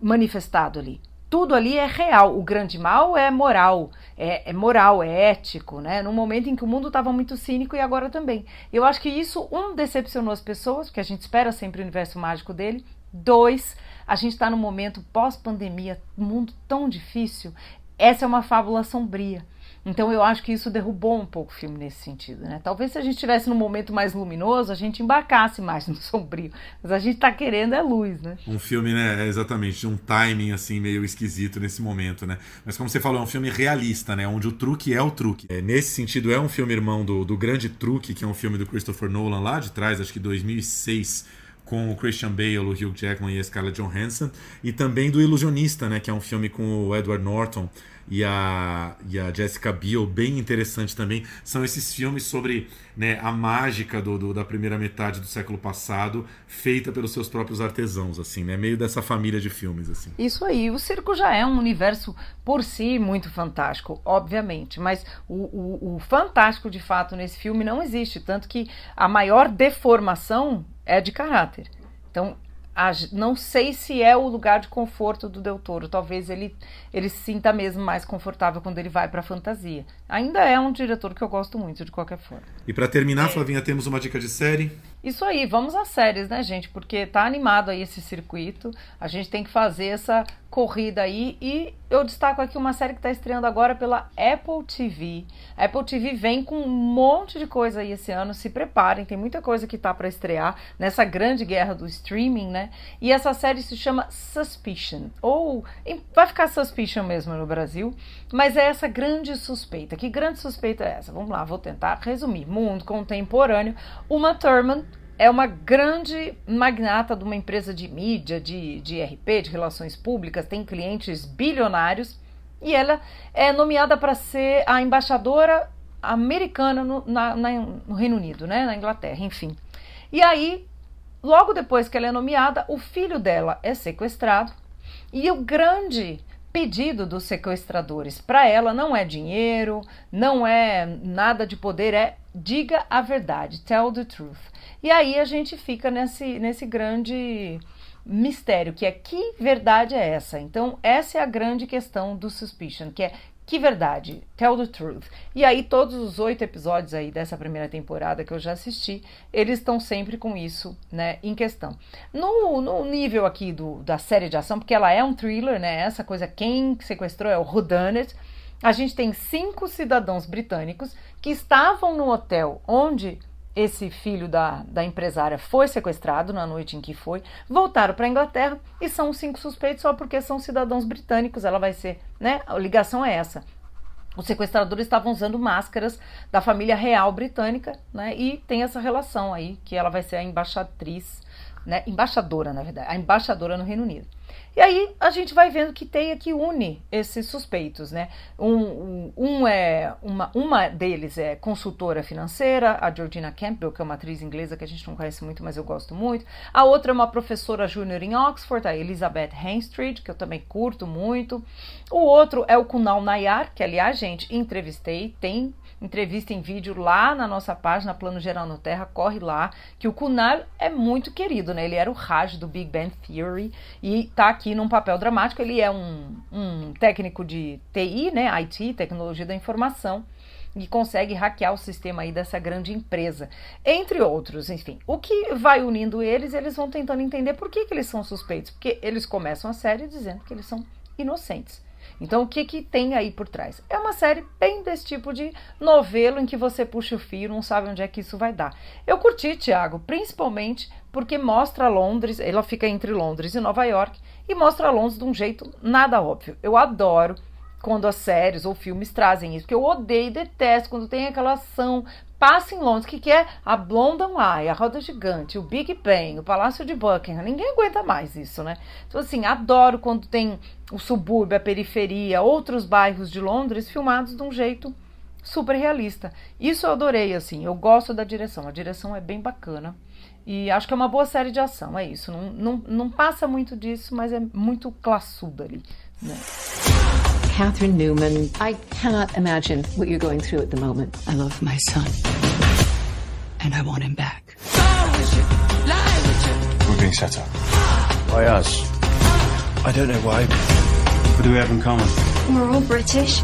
S5: manifestado ali. Tudo ali é real. O grande mal é moral, é, é moral, é ético, né? Num momento em que o mundo estava muito cínico e agora também. Eu acho que isso, um, decepcionou as pessoas, porque a gente espera sempre o universo mágico dele. Dois, a gente está num momento pós-pandemia, mundo tão difícil. Essa é uma fábula sombria. Então eu acho que isso derrubou um pouco o filme nesse sentido, né? Talvez se a gente estivesse num momento mais luminoso, a gente embarcasse mais no <laughs> sombrio. Mas a gente tá querendo é luz, né?
S6: Um filme, né? É exatamente, um timing assim meio esquisito nesse momento, né? Mas como você falou, é um filme realista, né? Onde o truque é o truque. É, nesse sentido, é um filme irmão do, do Grande Truque, que é um filme do Christopher Nolan lá de trás, acho que 2006 com o Christian Bale, o Hugh Jackman e a Scarlett Johansson, e também do Ilusionista, né, que é um filme com o Edward Norton e a, e a Jessica Biel, bem interessante também. São esses filmes sobre né, a mágica do, do, da primeira metade do século passado, feita pelos seus próprios artesãos, assim, né? Meio dessa família de filmes, assim.
S5: Isso aí. O circo já é um universo por si muito fantástico, obviamente, mas o, o, o fantástico de fato nesse filme não existe, tanto que a maior deformação é de caráter. Então, não sei se é o lugar de conforto do Del Toro. Talvez ele, ele se sinta mesmo mais confortável quando ele vai para a fantasia. Ainda é um diretor que eu gosto muito, de qualquer forma.
S6: E para terminar, Flavinha, temos uma dica de série?
S5: Isso aí, vamos às séries, né, gente? Porque tá animado aí esse circuito. A gente tem que fazer essa corrida aí. E eu destaco aqui uma série que está estreando agora pela Apple TV. A Apple TV vem com um monte de coisa aí esse ano. Se preparem, tem muita coisa que tá para estrear nessa grande guerra do streaming, né? E essa série se chama Suspicion. Ou vai ficar Suspicion mesmo no Brasil. Mas é essa grande suspeita. Que grande suspeita é essa? Vamos lá, vou tentar resumir. Mundo contemporâneo. Uma Thurman é uma grande magnata de uma empresa de mídia, de, de RP, de relações públicas, tem clientes bilionários e ela é nomeada para ser a embaixadora americana no, na, na, no Reino Unido, né, na Inglaterra, enfim. E aí, logo depois que ela é nomeada, o filho dela é sequestrado e o grande pedido dos sequestradores para ela não é dinheiro, não é nada de poder, é diga a verdade, tell the truth. E aí a gente fica nesse, nesse grande mistério, que é que verdade é essa? Então, essa é a grande questão do Suspicion, que é que verdade? Tell the truth. E aí, todos os oito episódios aí dessa primeira temporada que eu já assisti, eles estão sempre com isso, né, em questão. No, no nível aqui do, da série de ação, porque ela é um thriller, né, essa coisa, quem sequestrou é o Whodunit, a gente tem cinco cidadãos britânicos que estavam no hotel onde esse filho da, da empresária foi sequestrado na noite em que foi, voltaram para a Inglaterra e são cinco suspeitos só porque são cidadãos britânicos. Ela vai ser, né? A ligação é essa. Os sequestradores estavam usando máscaras da família real britânica, né? E tem essa relação aí que ela vai ser a embaixatriz, né? Embaixadora, na verdade, a embaixadora no Reino Unido. E aí a gente vai vendo que tem aqui une esses suspeitos, né? Um, um, é uma, uma deles é consultora financeira, a Georgina Campbell, que é uma atriz inglesa que a gente não conhece muito, mas eu gosto muito. A outra é uma professora júnior em Oxford, a Elizabeth Henstridge, que eu também curto muito. O outro é o Kunal Nayar, que aliás, gente, entrevistei, tem entrevista em vídeo lá na nossa página Plano Geral no Terra, corre lá, que o Kunal é muito querido, né? Ele era o Raj do Big Bang Theory e tá aqui num papel dramático. Ele é um, um técnico de TI, né? IT, Tecnologia da Informação e consegue hackear o sistema aí dessa grande empresa, entre outros, enfim. O que vai unindo eles, eles vão tentando entender por que, que eles são suspeitos, porque eles começam a série dizendo que eles são inocentes. Então, o que, que tem aí por trás? É uma série bem desse tipo de novelo em que você puxa o fio, não sabe onde é que isso vai dar. Eu curti, Tiago, principalmente porque mostra Londres, ela fica entre Londres e Nova York, e mostra Londres de um jeito nada óbvio. Eu adoro quando as séries ou filmes trazem isso, que eu odeio e detesto quando tem aquela ação passa em Londres, que, que é a Blondon Eye, a Roda Gigante, o Big Ben, o Palácio de Buckingham. Ninguém aguenta mais isso, né? Então, assim, adoro quando tem o subúrbio, a periferia, outros bairros de Londres filmados de um jeito super realista. Isso eu adorei, assim. Eu gosto da direção. A direção é bem bacana. E acho que é uma boa série de ação, é isso. Não, não, não passa muito disso, mas é muito classuda ali. Né?
S13: Catherine Newman. I cannot imagine what you're going through at the moment.
S11: I love my son. And I want him back.
S2: We're being set up. By us.
S12: I don't know why. What do we have in common?
S9: We're all British.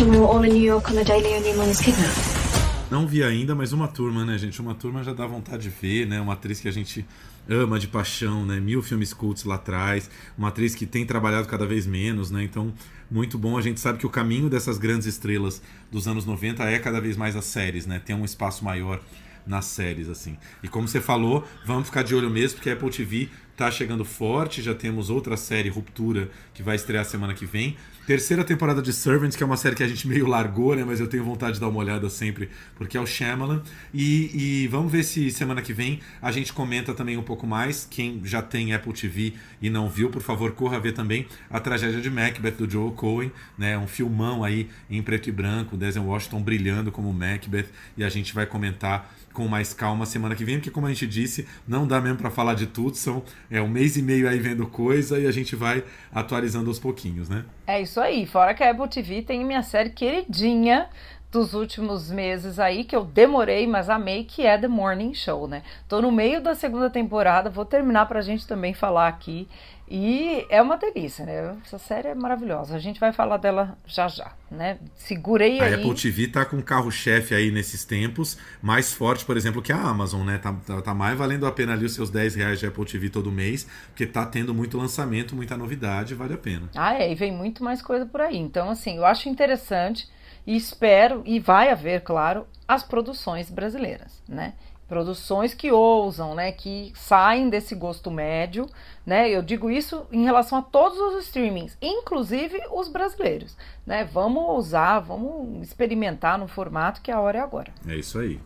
S9: And we were all in New York on the day Leo Newman was kidnapped.
S6: Não vi ainda, mas uma turma, né, gente? Uma turma já dá vontade de ver, né? Uma atriz que a gente ama de paixão, né? Mil filmes cultos lá atrás, uma atriz que tem trabalhado cada vez menos, né? Então, muito bom. A gente sabe que o caminho dessas grandes estrelas dos anos 90 é cada vez mais as séries, né? Tem um espaço maior nas séries, assim. E como você falou, vamos ficar de olho mesmo, porque a Apple TV tá chegando forte, já temos outra série, Ruptura, que vai estrear semana que vem. Terceira temporada de Servants, que é uma série que a gente meio largou, né? Mas eu tenho vontade de dar uma olhada sempre, porque é o Shyamalan. E, e vamos ver se semana que vem a gente comenta também um pouco mais. Quem já tem Apple TV e não viu, por favor, corra ver também a tragédia de Macbeth, do Joel Cohen, né? Um filmão aí em preto e branco, Denzel Washington brilhando como Macbeth. E a gente vai comentar com mais calma semana que vem, porque como a gente disse, não dá mesmo para falar de tudo, são é um mês e meio aí vendo coisa e a gente vai atualizando aos pouquinhos, né?
S5: É isso aí, fora que a Apple TV tem minha série queridinha dos últimos meses aí, que eu demorei, mas amei, que é The Morning Show, né? Tô no meio da segunda temporada, vou terminar pra gente também falar aqui. E é uma delícia, né? Essa série é maravilhosa. A gente vai falar dela já já, né? Segurei
S6: a
S5: aí.
S6: A Apple TV tá com carro-chefe aí nesses tempos, mais forte, por exemplo, que a Amazon, né? Tá, tá, tá, mais valendo a pena ali os seus 10 reais de Apple TV todo mês, porque tá tendo muito lançamento, muita novidade, vale a pena.
S5: Ah, é, e vem muito mais coisa por aí. Então, assim, eu acho interessante e espero, e vai haver, claro, as produções brasileiras, né? Produções que ousam, né? Que saem desse gosto médio, né? Eu digo isso em relação a todos os streamings, inclusive os brasileiros, né? Vamos ousar, vamos experimentar no formato que a hora é agora.
S6: É isso aí.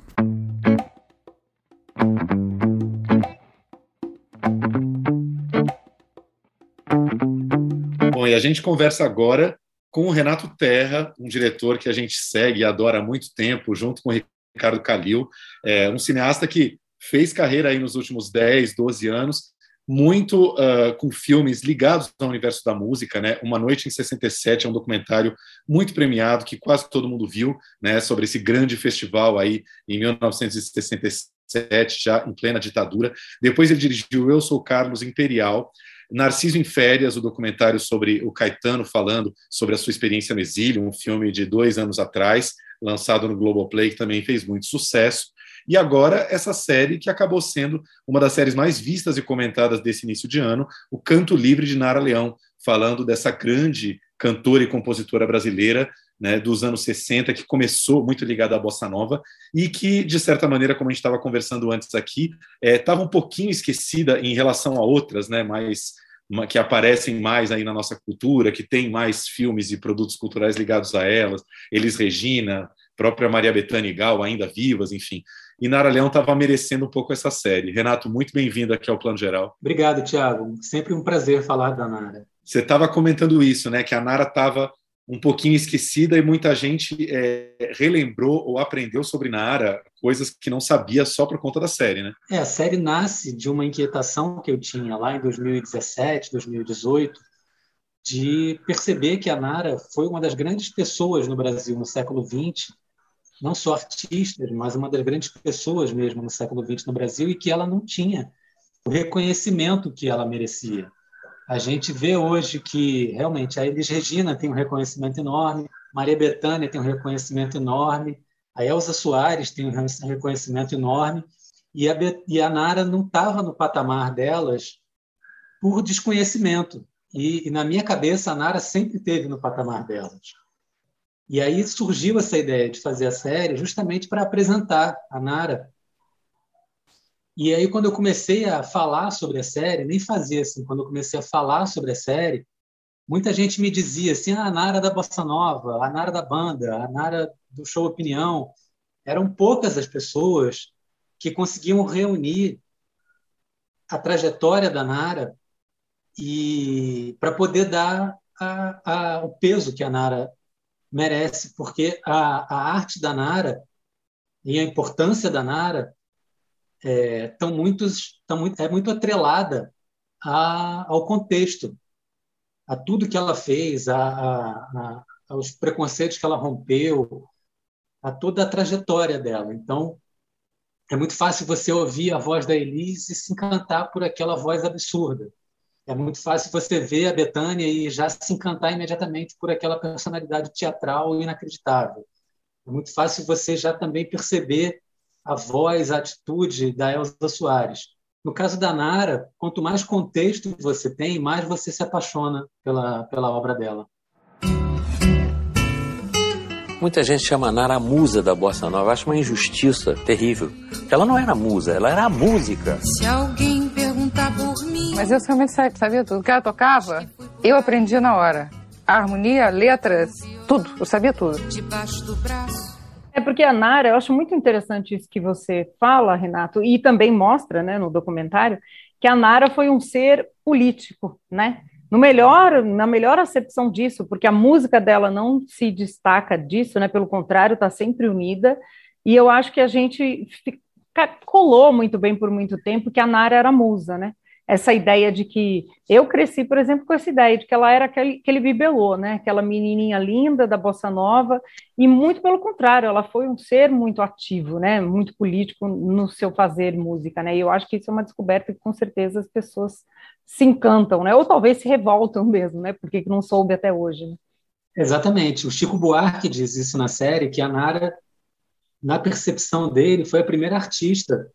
S6: Bom, e a gente conversa agora com o Renato Terra, um diretor que a gente segue e adora há muito tempo, junto com o Ricardo Calil, é um cineasta que fez carreira aí nos últimos 10, 12 anos, muito uh, com filmes ligados ao universo da música, né? Uma Noite em 67 é um documentário muito premiado que quase todo mundo viu, né? Sobre esse grande festival aí em 1967, já em plena ditadura. Depois ele dirigiu Eu Sou Carlos Imperial, Narciso em Férias, o documentário sobre o Caetano falando sobre a sua experiência no exílio, um filme de dois anos atrás, lançado no Globoplay, que também fez muito sucesso. E agora, essa série que acabou sendo uma das séries mais vistas e comentadas desse início de ano, O Canto Livre de Nara Leão, falando dessa grande cantora e compositora brasileira né, dos anos 60, que começou muito ligada à bossa nova e que, de certa maneira, como a gente estava conversando antes aqui, estava é, um pouquinho esquecida em relação a outras, né, mais que aparecem mais aí na nossa cultura, que tem mais filmes e produtos culturais ligados a elas, Elis Regina, própria Maria Bethânia Gal, ainda vivas, enfim. E Nara Leão estava merecendo um pouco essa série. Renato, muito bem-vindo aqui ao Plano Geral.
S14: Obrigado, Tiago. Sempre um prazer falar da Nara.
S6: Você estava comentando isso, né? Que a Nara estava um pouquinho esquecida e muita gente é, relembrou ou aprendeu sobre Nara coisas que não sabia só por conta da série, né?
S14: É, a série nasce de uma inquietação que eu tinha lá em 2017, 2018, de perceber que a Nara foi uma das grandes pessoas no Brasil no século XX, não só artistas, mas uma das grandes pessoas mesmo no século XX no Brasil e que ela não tinha o reconhecimento que ela merecia. A gente vê hoje que realmente a Elis Regina tem um reconhecimento enorme, Maria Bethânia tem um reconhecimento enorme, a Elza Soares tem um reconhecimento enorme, e a, Be e a Nara não estava no patamar delas por desconhecimento. E, e, na minha cabeça, a Nara sempre teve no patamar delas. E aí surgiu essa ideia de fazer a série justamente para apresentar a Nara e aí, quando eu comecei a falar sobre a série, nem fazia assim, quando eu comecei a falar sobre a série, muita gente me dizia assim: ah, a Nara da Bossa Nova, a Nara da banda, a Nara do show Opinião. Eram poucas as pessoas que conseguiam reunir a trajetória da Nara e para poder dar a, a, o peso que a Nara merece, porque a, a arte da Nara e a importância da Nara é, tão muitos, tão muito, é muito atrelada a, ao contexto, a tudo que ela fez, a, a, aos preconceitos que ela rompeu, a toda a trajetória dela. Então, é muito fácil você ouvir a voz da Elise e se encantar por aquela voz absurda. É muito fácil você ver a Betânia e já se encantar imediatamente por aquela personalidade teatral inacreditável. É muito fácil você já também perceber a voz, a atitude da Elza Soares. No caso da Nara, quanto mais contexto você tem, mais você se apaixona pela, pela obra dela.
S15: Muita gente chama a Nara a musa da bossa nova. Eu acho uma injustiça terrível. Ela não era a musa, ela era a música.
S4: Se alguém perguntar por mim.
S16: Mas eu também sabia tudo. O que ela tocava, eu aprendi na hora. A harmonia, letras, tudo. Eu sabia tudo. Debaixo do
S5: braço é porque a Nara, eu acho muito interessante isso que você fala, Renato, e também mostra, né, no documentário, que a Nara foi um ser político, né? No melhor, na melhor acepção disso, porque a música dela não se destaca disso, né? Pelo contrário, está sempre unida. E eu acho que a gente colou muito bem por muito tempo que a Nara era musa, né? Essa ideia de que eu cresci, por exemplo, com essa ideia de que ela era aquele, aquele bibelô, né? Aquela menininha linda da bossa nova e muito pelo contrário, ela foi um ser muito ativo, né? Muito político no seu fazer música, né? E eu acho que isso é uma descoberta que com certeza as pessoas se encantam, né? Ou talvez se revoltam <laughs> mesmo, né? Porque não soube até hoje. Né?
S14: Exatamente. O Chico Buarque diz isso na série que a Nara, na percepção dele, foi a primeira artista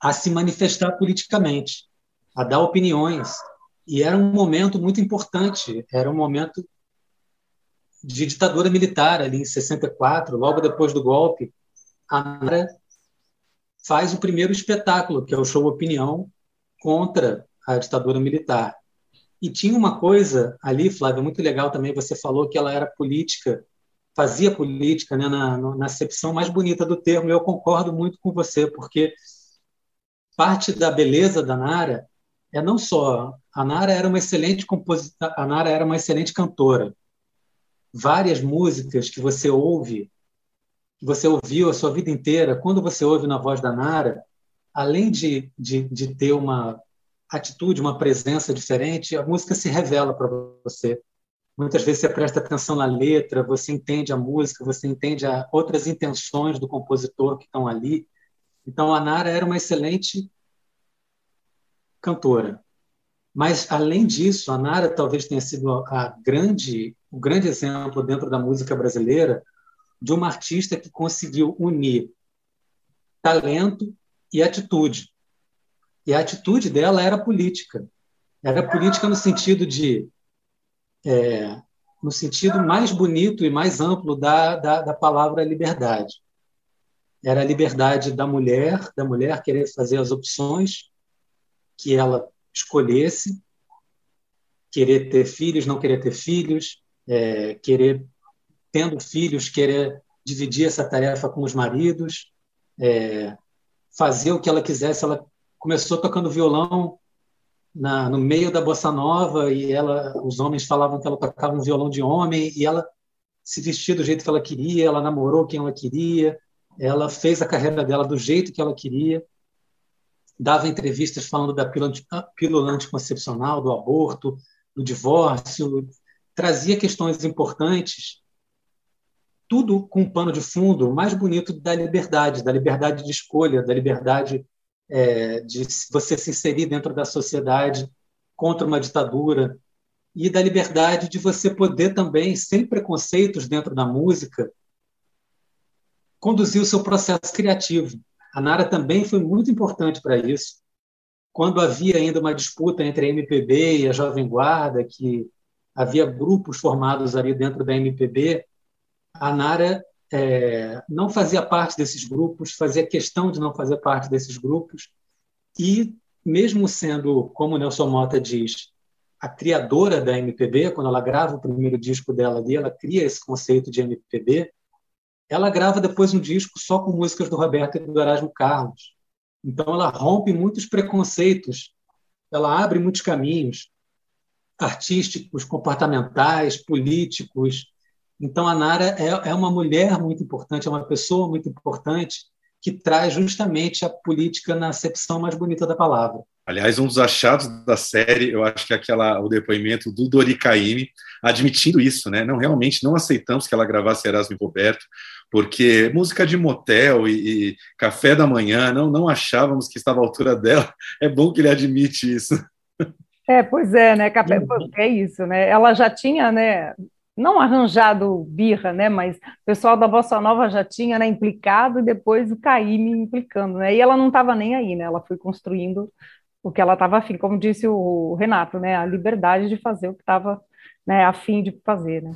S14: a se manifestar politicamente a dar opiniões. E era um momento muito importante, era um momento de ditadura militar ali em 64, logo depois do golpe. A Nara faz o primeiro espetáculo, que é o show Opinião, contra a ditadura militar. E tinha uma coisa ali, Flávia, muito legal também, você falou que ela era política, fazia política né, na, na acepção mais bonita do termo, eu concordo muito com você, porque parte da beleza da Nara é não só a Nara era uma excelente compositora, a Nara era uma excelente cantora. Várias músicas que você ouve, que você ouviu a sua vida inteira, quando você ouve na voz da Nara, além de, de, de ter uma atitude, uma presença diferente, a música se revela para você. Muitas vezes você presta atenção na letra, você entende a música, você entende outras intenções do compositor que estão ali. Então, a Nara era uma excelente cantora. Mas, além disso, a Nara talvez tenha sido a grande, o grande exemplo dentro da música brasileira de uma artista que conseguiu unir talento e atitude. E a atitude dela era política. Era política no sentido de. É, no sentido mais bonito e mais amplo da, da, da palavra liberdade. Era a liberdade da mulher, da mulher querer fazer as opções que ela escolhesse querer ter filhos, não querer ter filhos, é, querer, tendo filhos, querer dividir essa tarefa com os maridos, é, fazer o que ela quisesse. Ela começou tocando violão na, no meio da bossa nova e ela, os homens falavam que ela tocava um violão de homem e ela se vestia do jeito que ela queria, ela namorou quem ela queria, ela fez a carreira dela do jeito que ela queria dava entrevistas falando da pílula anticoncepcional, do aborto, do divórcio, trazia questões importantes, tudo com um pano de fundo mais bonito da liberdade, da liberdade de escolha, da liberdade é, de você se inserir dentro da sociedade contra uma ditadura e da liberdade de você poder também, sem preconceitos dentro da música, conduzir o seu processo criativo. A Nara também foi muito importante para isso. Quando havia ainda uma disputa entre a MPB e a Jovem Guarda, que havia grupos formados ali dentro da MPB, a Nara é, não fazia parte desses grupos, fazia questão de não fazer parte desses grupos, e mesmo sendo, como Nelson Mota diz, a criadora da MPB, quando ela grava o primeiro disco dela ali, ela cria esse conceito de MPB, ela grava depois um disco só com músicas do Roberto e do Erasmo Carlos. Então ela rompe muitos preconceitos, ela abre muitos caminhos artísticos, comportamentais, políticos. Então a Nara é, é uma mulher muito importante, é uma pessoa muito importante que traz justamente a política na acepção mais bonita da palavra.
S6: Aliás, um dos achados da série, eu acho que é aquela, o depoimento do Dori Caymmi, admitindo isso, né? Não, realmente não aceitamos que ela gravasse Erasmo e Roberto, porque música de motel e, e, café da manhã, não, não achávamos que estava à altura dela. É bom que ele admite isso.
S5: É, pois é, né? Café, é isso, né? Ela já tinha, né? Não arranjado birra, né? Mas o pessoal da Bossa Nova já tinha né, implicado e depois o Caíme implicando, né? E ela não estava nem aí, né? Ela foi construindo o que ela estava afim, como disse o Renato, né? A liberdade de fazer o que estava né, afim de fazer, né?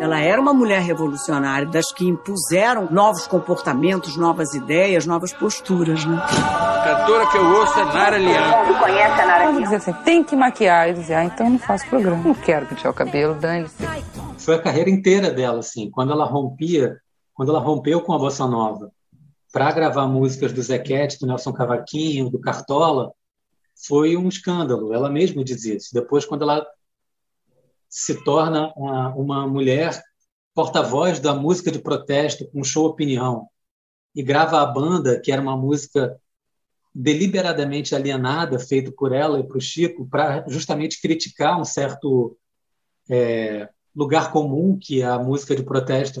S17: Ela era uma mulher revolucionária, das que impuseram novos comportamentos, novas ideias, novas posturas, né?
S18: A cantora que eu ouço é Nara Leão.
S16: Você conhece a Nara Leão? dizer assim, tem que maquiar. E dizer, ah, então eu não faço programa. Não quero pentear o cabelo, dane-se.
S14: Foi a carreira inteira dela, assim. Quando ela rompia, quando ela rompeu com a Bossa Nova para gravar músicas do Zequete, do Nelson Cavaquinho, do Cartola, foi um escândalo. Ela mesma dizia isso. Depois, quando ela se torna uma mulher porta-voz da música de protesto com show opinião e grava a banda, que era uma música deliberadamente alienada, feito por ela e para o Chico, para justamente criticar um certo é, lugar comum que a música de protesto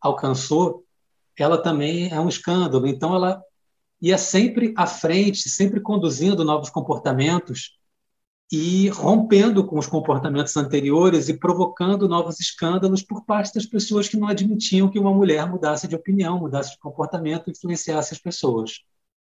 S14: alcançou, ela também é um escândalo. Então, ela ia sempre à frente, sempre conduzindo novos comportamentos e rompendo com os comportamentos anteriores e provocando novos escândalos por parte das pessoas que não admitiam que uma mulher mudasse de opinião, mudasse de comportamento, influenciasse as pessoas.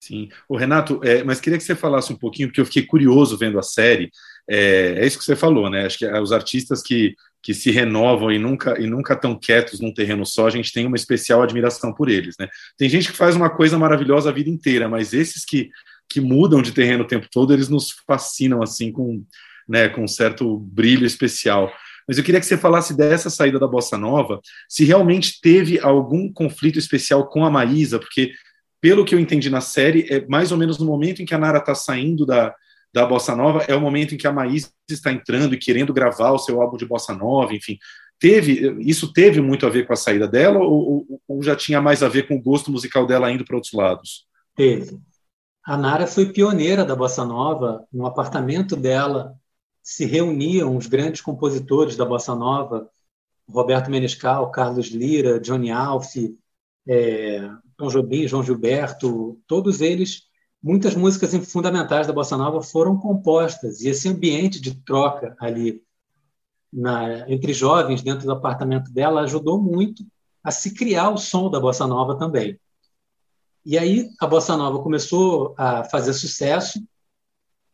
S6: Sim. O Renato, é, mas queria que você falasse um pouquinho, porque eu fiquei curioso vendo a série. É, é isso que você falou, né? Acho que os artistas que, que se renovam e nunca e nunca estão quietos num terreno só, a gente tem uma especial admiração por eles, né? Tem gente que faz uma coisa maravilhosa a vida inteira, mas esses que, que mudam de terreno o tempo todo, eles nos fascinam assim com, né, com um certo brilho especial. Mas eu queria que você falasse dessa saída da bossa nova, se realmente teve algum conflito especial com a Maísa, porque pelo que eu entendi na série, é mais ou menos no momento em que a Nara está saindo da, da bossa nova, é o momento em que a Maísa está entrando e querendo gravar o seu álbum de bossa nova, enfim. Teve, isso teve muito a ver com a saída dela ou, ou, ou já tinha mais a ver com o gosto musical dela indo para outros lados?
S14: Teve. A Nara foi pioneira da bossa nova. No apartamento dela se reuniam os grandes compositores da bossa nova, Roberto Menescal, Carlos Lira, Johnny Alf, é, Tom Jobim, João Gilberto, todos eles, muitas músicas fundamentais da bossa nova foram compostas e esse ambiente de troca ali na, entre jovens dentro do apartamento dela ajudou muito a se criar o som da bossa nova também. E aí a bossa nova começou a fazer sucesso,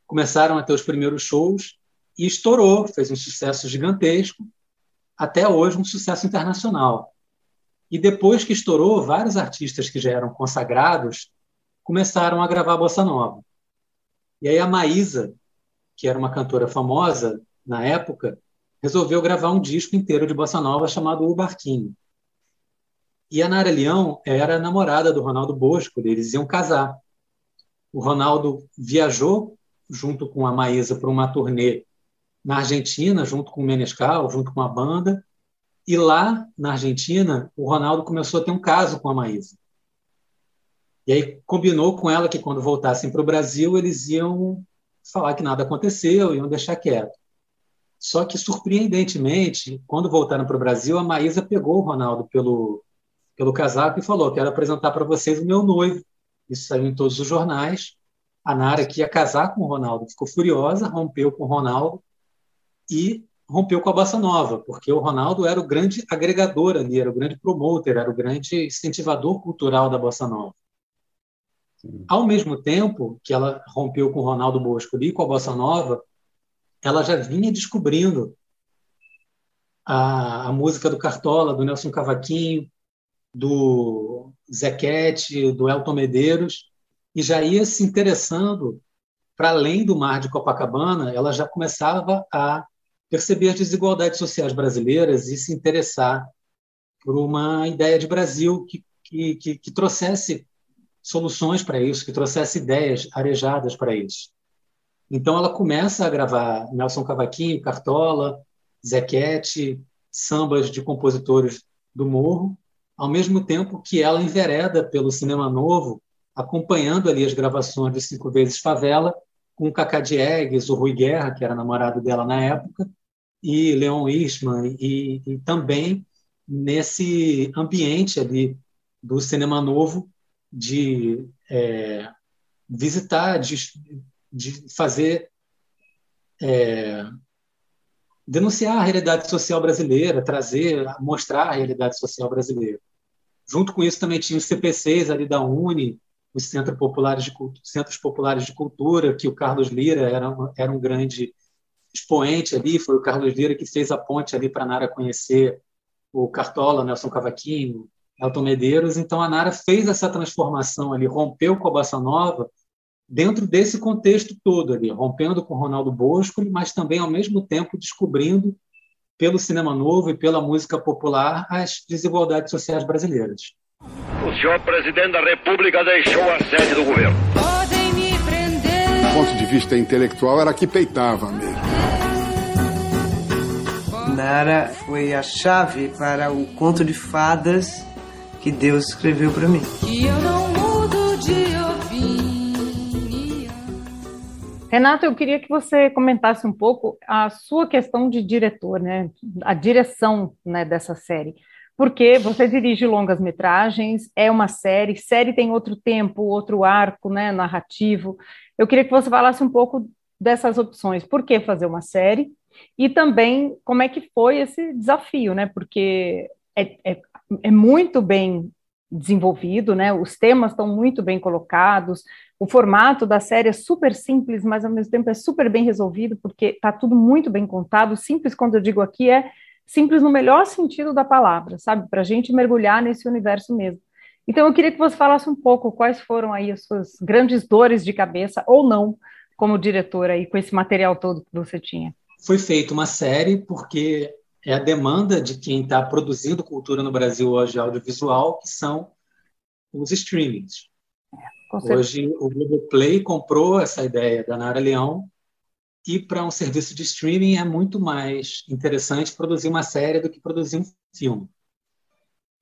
S14: começaram a ter os primeiros shows e estourou, fez um sucesso gigantesco, até hoje um sucesso internacional. E depois que estourou, vários artistas que já eram consagrados começaram a gravar bossa nova. E aí a Maísa, que era uma cantora famosa na época, resolveu gravar um disco inteiro de bossa nova chamado O Barquinho. E a Nara Leão era namorada do Ronaldo Bosco, eles iam casar. O Ronaldo viajou junto com a Maísa para uma turnê na Argentina, junto com o Menescal, junto com a banda, e lá na Argentina, o Ronaldo começou a ter um caso com a Maísa. E aí combinou com ela que quando voltassem para o Brasil, eles iam falar que nada aconteceu, iam deixar quieto. Só que, surpreendentemente, quando voltaram para o Brasil, a Maísa pegou o Ronaldo pelo, pelo casaco e falou: Quero apresentar para vocês o meu noivo. Isso saiu em todos os jornais. A Nara, que ia casar com o Ronaldo, ficou furiosa, rompeu com o Ronaldo e rompeu com a bossa nova, porque o Ronaldo era o grande agregador ali, era o grande promotor, era o grande incentivador cultural da bossa nova. Ao mesmo tempo que ela rompeu com o Ronaldo Bosco e com a bossa nova, ela já vinha descobrindo a, a música do Cartola, do Nelson Cavaquinho, do Zequete, do Elton Medeiros, e já ia se interessando para além do mar de Copacabana, ela já começava a perceber as desigualdades sociais brasileiras e se interessar por uma ideia de Brasil que, que, que, que trouxesse soluções para isso, que trouxesse ideias arejadas para isso. Então ela começa a gravar Nelson Cavaquinho, Cartola, Zequete, sambas de compositores do Morro, ao mesmo tempo que ela envereda pelo cinema novo, acompanhando ali as gravações de Cinco Vezes Favela, com o Cacá Diegues, o Rui Guerra, que era namorado dela na época, e Leon Eastman, e, e também nesse ambiente ali do cinema novo de é, visitar, de, de fazer é, denunciar a realidade social brasileira, trazer, mostrar a realidade social brasileira. Junto com isso também tinha os CPCs ali da Uni, os Centros Populares de, Centros Populares de Cultura, que o Carlos Lira era, era um grande expoente ali, foi o Carlos Lira que fez a ponte ali para Nara conhecer o Cartola, Nelson Cavaquinho, Elton Medeiros. Então a Nara fez essa transformação ali, rompeu com a Bossa Nova dentro desse contexto todo ali, rompendo com Ronaldo Bosco, mas também ao mesmo tempo descobrindo pelo cinema novo e pela música popular as desigualdades sociais brasileiras.
S19: O senhor presidente da República deixou a sede do governo.
S4: Podem me prender.
S2: Do ponto de vista intelectual, era que peitava mesmo.
S20: Nara foi a chave para o conto de fadas que Deus escreveu para mim.
S4: Que eu não mudo de ouvir.
S21: Renato, eu queria que você comentasse um pouco a sua questão de diretor, né? A direção né, dessa série. Porque você dirige longas metragens, é uma série, série tem outro tempo, outro arco né, narrativo. Eu queria que você falasse um pouco dessas opções. Por que fazer uma série? E também como é que foi esse desafio, né? Porque é, é, é muito bem desenvolvido, né? Os temas estão muito bem colocados, o formato da série é super simples, mas ao mesmo tempo é super bem resolvido, porque está tudo muito bem contado. Simples, quando eu digo aqui, é simples no melhor sentido da palavra, sabe? Para a gente mergulhar nesse universo mesmo. Então, eu queria que você falasse um pouco quais foram aí as suas grandes dores de cabeça, ou não, como diretora, aí, com esse material todo que você tinha.
S14: Foi feita uma série porque é a demanda de quem está produzindo cultura no Brasil hoje audiovisual, que são os streamings. Hoje o Globoplay comprou essa ideia da Nara Leão e para um serviço de streaming é muito mais interessante produzir uma série do que produzir um filme.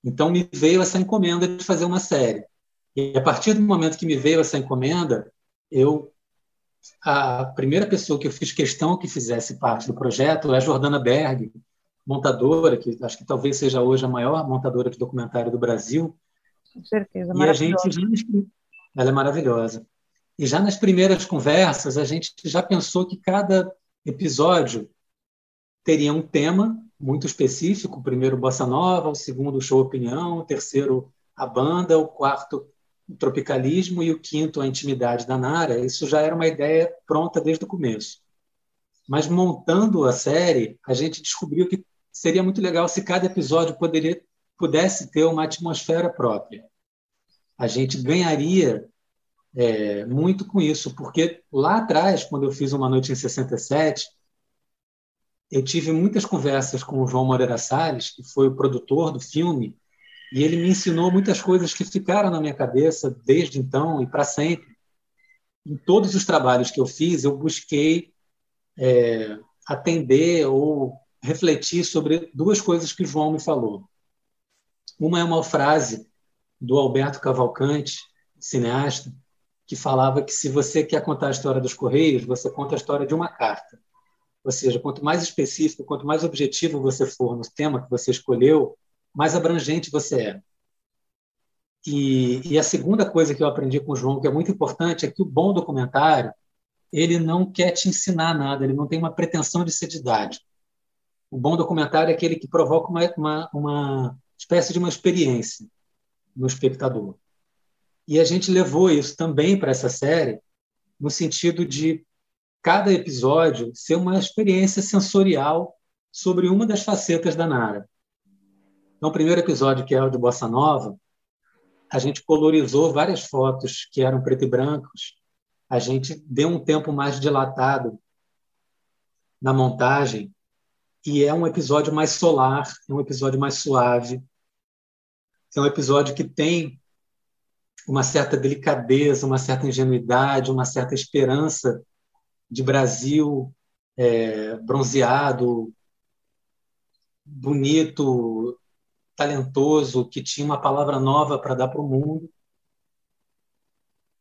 S14: Então me veio essa encomenda de fazer uma série. E a partir do momento que me veio essa encomenda, eu a primeira pessoa que eu fiz questão que fizesse parte do projeto é a Jordana Berg, montadora, que acho que talvez seja hoje a maior montadora de documentário do Brasil.
S21: Com certeza,
S14: e a gente ela é maravilhosa. E já nas primeiras conversas, a gente já pensou que cada episódio teria um tema muito específico, o primeiro bossa nova, o segundo show opinião, o terceiro a banda, o quarto o tropicalismo e o quinto a intimidade da Nara. Isso já era uma ideia pronta desde o começo. Mas montando a série, a gente descobriu que seria muito legal se cada episódio poderia pudesse ter uma atmosfera própria a gente ganharia é, muito com isso, porque lá atrás, quando eu fiz Uma Noite em 67, eu tive muitas conversas com o João Moreira Salles, que foi o produtor do filme, e ele me ensinou muitas coisas que ficaram na minha cabeça desde então e para sempre. Em todos os trabalhos que eu fiz, eu busquei é, atender ou refletir sobre duas coisas que João me falou. Uma é uma frase do Alberto Cavalcante, cineasta, que falava que se você quer contar a história dos Correios, você conta a história de uma carta. Ou seja, quanto mais específico, quanto mais objetivo você for no tema que você escolheu, mais abrangente você é. E, e, a segunda coisa que eu aprendi com o João, que é muito importante, é que o bom documentário ele não quer te ensinar nada, ele não tem uma pretensão de ser didático. O bom documentário é aquele que provoca uma, uma, uma espécie de uma experiência no espectador. E a gente levou isso também para essa série, no sentido de cada episódio ser uma experiência sensorial sobre uma das facetas da Nara. Então, o primeiro episódio, que é o de Bossa Nova, a gente colorizou várias fotos que eram preto e brancos, a gente deu um tempo mais dilatado na montagem, e é um episódio mais solar, é um episódio mais suave, é um episódio que tem uma certa delicadeza, uma certa ingenuidade, uma certa esperança de Brasil é, bronzeado, bonito, talentoso, que tinha uma palavra nova para dar para o mundo.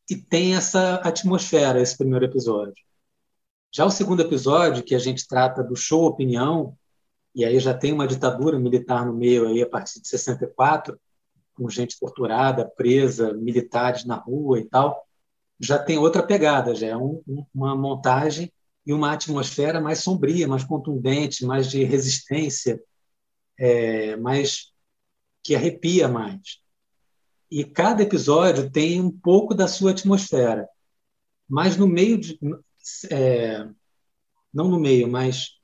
S14: E tem essa atmosfera, esse primeiro episódio. Já o segundo episódio, que a gente trata do show opinião, e aí já tem uma ditadura militar no meio aí a partir de 64, com gente torturada, presa, militares na rua e tal, já tem outra pegada, já é um, uma montagem e uma atmosfera mais sombria, mais contundente, mais de resistência, é, mais que arrepia mais. E cada episódio tem um pouco da sua atmosfera, mas no meio de, é, não no meio, mas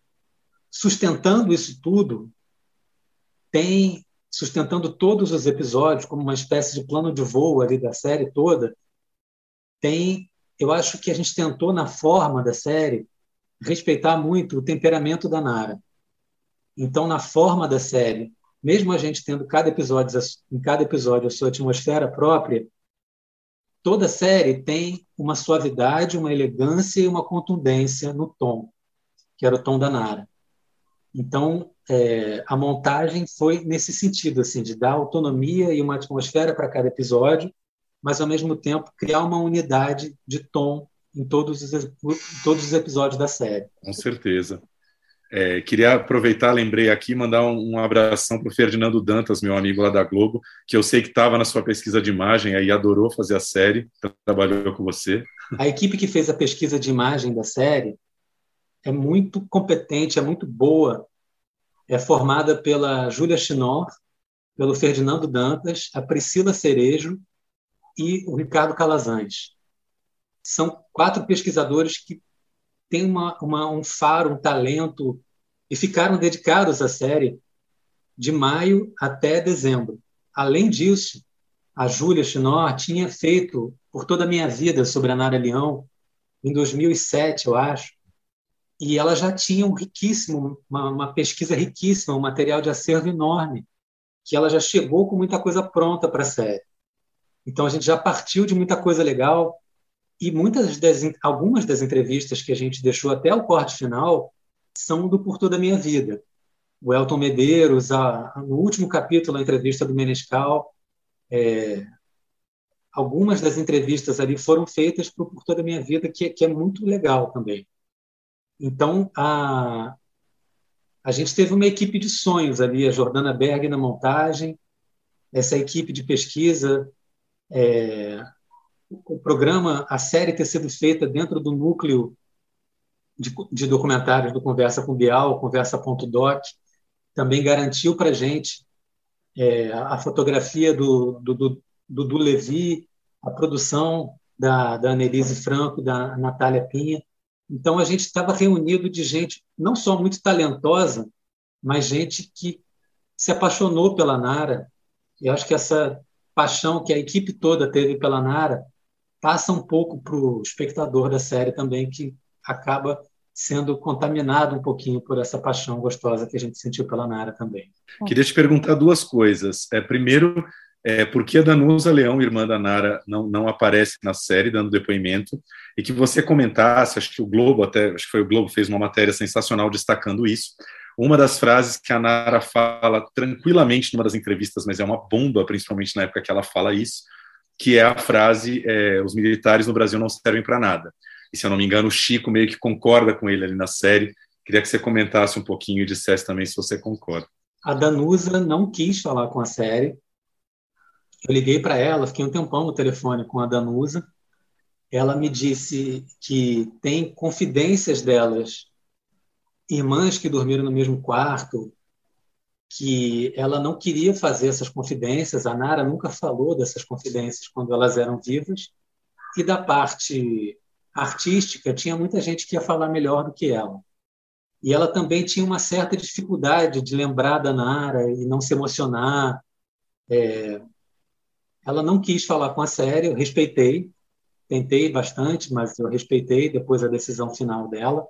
S14: sustentando isso tudo, tem sustentando todos os episódios como uma espécie de plano de voo ali da série toda, tem, eu acho que a gente tentou na forma da série respeitar muito o temperamento da Nara. Então, na forma da série, mesmo a gente tendo cada episódio em cada episódio a sua atmosfera própria, toda série tem uma suavidade, uma elegância e uma contundência no tom, que era o tom da Nara. Então, é, a montagem foi nesse sentido, assim, de dar autonomia e uma atmosfera para cada episódio, mas ao mesmo tempo criar uma unidade de tom em todos os, em todos os episódios da série.
S6: Com certeza. É, queria aproveitar, lembrei aqui, mandar um, um abração para o Ferdinando Dantas, meu amigo lá da Globo, que eu sei que estava na sua pesquisa de imagem, aí adorou fazer a série, trabalhou com você.
S14: A equipe que fez a pesquisa de imagem da série é muito competente, é muito boa. É formada pela Júlia Chinor, pelo Ferdinando Dantas, a Priscila Cerejo e o Ricardo Calazans. São quatro pesquisadores que têm uma, uma, um faro, um talento, e ficaram dedicados à série de maio até dezembro. Além disso, a Júlia Chinor tinha feito por toda a minha vida sobre a Nara Leão, em 2007, eu acho, e ela já tinha um riquíssimo, uma, uma pesquisa riquíssima, um material de acervo enorme, que ela já chegou com muita coisa pronta para a série. Então a gente já partiu de muita coisa legal e muitas das, algumas das entrevistas que a gente deixou até o corte final são do Por Toda a Minha Vida. O Elton Medeiros, a, no último capítulo, a entrevista do Menescal, é, algumas das entrevistas ali foram feitas para o Por Toda a Minha Vida, que, que é muito legal também. Então, a, a gente teve uma equipe de sonhos ali, a Jordana Berg na montagem, essa equipe de pesquisa, é, o programa, a série ter sido feita dentro do núcleo de, de documentários do Conversa com Bial, Conversa.doc, também garantiu para a gente é, a fotografia do, do, do, do, Levi, a produção da, da Annelise Franco, da Natália Pinha. Então, a gente estava reunido de gente não só muito talentosa, mas gente que se apaixonou pela Nara. E acho que essa paixão que a equipe toda teve pela Nara passa um pouco para o espectador da série também, que acaba sendo contaminado um pouquinho por essa paixão gostosa que a gente sentiu pela Nara também.
S6: Queria te perguntar duas coisas. É, primeiro, é, por que a Danusa Leão, irmã da Nara, não, não aparece na série dando depoimento? E que você comentasse, acho que o Globo, até acho que foi o Globo, fez uma matéria sensacional destacando isso. Uma das frases que a Nara fala tranquilamente numa das entrevistas, mas é uma bomba, principalmente na época que ela fala isso, que é a frase: é, os militares no Brasil não servem para nada. E se eu não me engano, o Chico meio que concorda com ele ali na série. Queria que você comentasse um pouquinho e dissesse também se você concorda.
S14: A Danusa não quis falar com a série. Eu liguei para ela, fiquei um tempão no telefone com a Danusa. Ela me disse que tem confidências delas, irmãs que dormiram no mesmo quarto, que ela não queria fazer essas confidências. A Nara nunca falou dessas confidências quando elas eram vivas. E da parte artística, tinha muita gente que ia falar melhor do que ela. E ela também tinha uma certa dificuldade de lembrar da Nara e não se emocionar. É... Ela não quis falar com a série, eu respeitei, tentei bastante, mas eu respeitei depois a decisão final dela.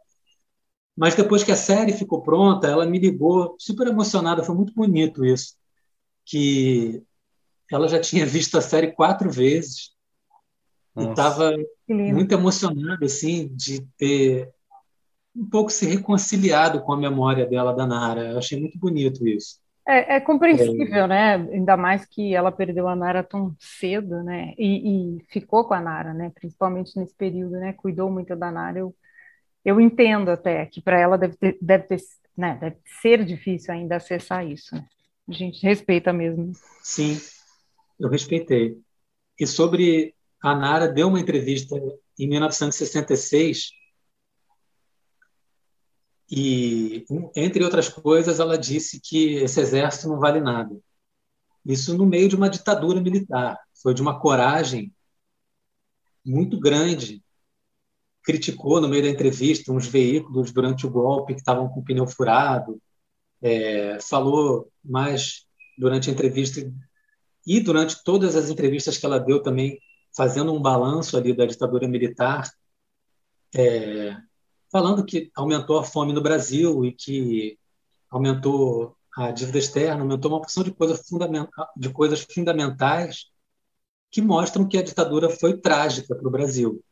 S14: Mas depois que a série ficou pronta, ela me ligou super emocionada, foi muito bonito isso, que ela já tinha <laughs> visto a série quatro vezes nossa. E estava muito emocionado assim de ter um pouco se reconciliado com a memória dela da Nara. Eu achei muito bonito isso.
S5: É, é compreensível, é. né? Ainda mais que ela perdeu a Nara tão cedo, né? E, e, ficou com a Nara, né? Principalmente nesse período, né? Cuidou muito da Nara. Eu, eu entendo até que para ela deve ter, deve ter, né? Deve ser difícil ainda acessar isso. Né? A gente respeita mesmo.
S14: Sim, eu respeitei. E sobre a Nara deu uma entrevista em 1966 e, entre outras coisas, ela disse que esse exército não vale nada. Isso no meio de uma ditadura militar. Foi de uma coragem muito grande. Criticou, no meio da entrevista, uns veículos durante o golpe que estavam com o pneu furado. É, falou mais durante a entrevista e durante todas as entrevistas que ela deu também fazendo um balanço ali da ditadura militar, é, falando que aumentou a fome no Brasil e que aumentou a dívida externa, aumentou uma porção de fundamental, de coisas fundamentais que mostram que a ditadura foi trágica para o Brasil,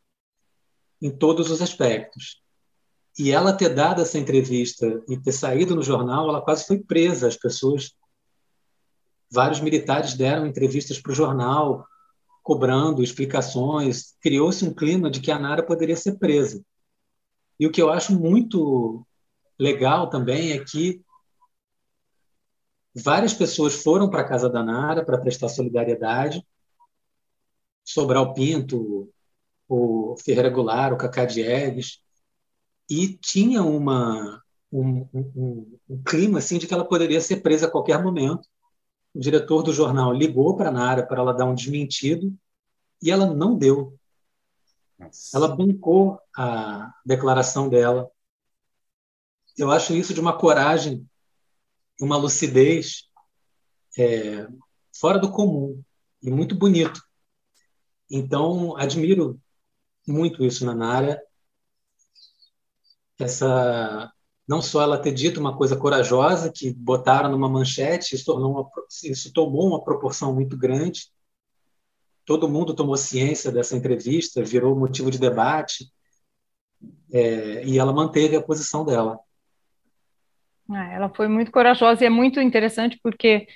S14: em todos os aspectos. E ela ter dado essa entrevista e ter saído no jornal, ela quase foi presa. As pessoas, vários militares deram entrevistas para o jornal cobrando explicações, criou-se um clima de que a Nara poderia ser presa. E o que eu acho muito legal também é que várias pessoas foram para a casa da Nara para prestar solidariedade. Sobral Pinto, o Ferreira Goulart, o Cacá Diegues, e tinha uma, um, um, um, clima assim de que ela poderia ser presa a qualquer momento. O diretor do jornal ligou para a Nara para ela dar um desmentido e ela não deu. Nossa. Ela bancou a declaração dela. Eu acho isso de uma coragem, uma lucidez é, fora do comum e muito bonito. Então, admiro muito isso na Nara. Essa não só ela ter dito uma coisa corajosa que botaram numa manchete, isso, uma, isso tomou uma proporção muito grande. Todo mundo tomou ciência dessa entrevista, virou motivo de debate, é, e ela manteve a posição dela.
S21: Ah, ela foi muito corajosa e é muito interessante porque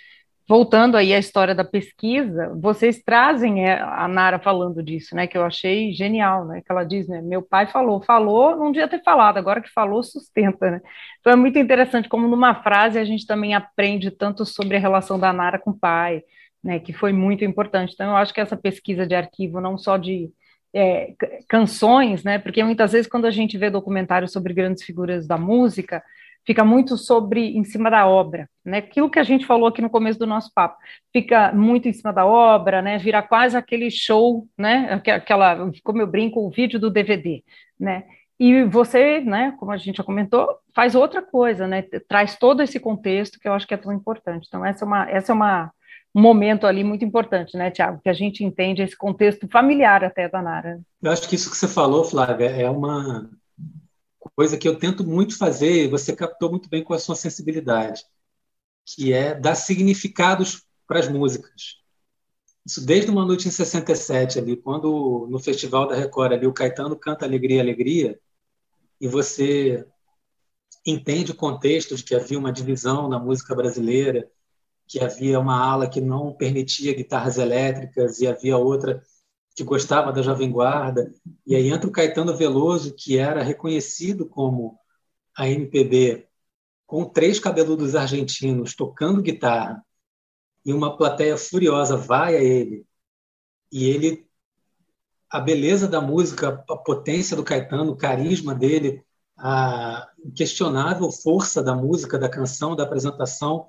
S21: voltando aí à história da pesquisa, vocês trazem é, a Nara falando disso, né, que eu achei genial, né, que ela diz, né, meu pai falou, falou, não devia ter falado, agora que falou, sustenta, né, então é muito interessante como numa frase a gente também aprende tanto sobre a relação da Nara com o pai, né, que foi muito importante, então eu acho que essa pesquisa de arquivo, não só de é, canções, né, porque muitas vezes quando a gente vê documentários sobre grandes figuras da música, fica muito sobre em cima da obra, né? Aquilo que a gente falou aqui no começo do nosso papo, fica muito em cima da obra, né? Vira quase aquele show, né? Aquela, como eu brinco, o vídeo do DVD, né? E você, né, como a gente já comentou, faz outra coisa, né? Traz todo esse contexto que eu acho que é tão importante. Então essa é uma, essa é uma um momento ali muito importante, né, Tiago, que a gente entende esse contexto familiar até da Nara.
S14: Eu acho que isso que você falou, Flávia, é uma coisa que eu tento muito fazer, você captou muito bem com a sua sensibilidade, que é dar significados para as músicas. Isso desde uma noite em 67 ali, quando no Festival da Record ali o Caetano canta Alegria, Alegria, e você entende o contexto de que havia uma divisão na música brasileira, que havia uma ala que não permitia guitarras elétricas e havia outra que gostava da Jovem Guarda, e aí entra o Caetano Veloso, que era reconhecido como a MPB, com três cabeludos argentinos tocando guitarra, e uma plateia furiosa vai a ele, e ele, a beleza da música, a potência do Caetano, o carisma dele, a inquestionável força da música, da canção, da apresentação,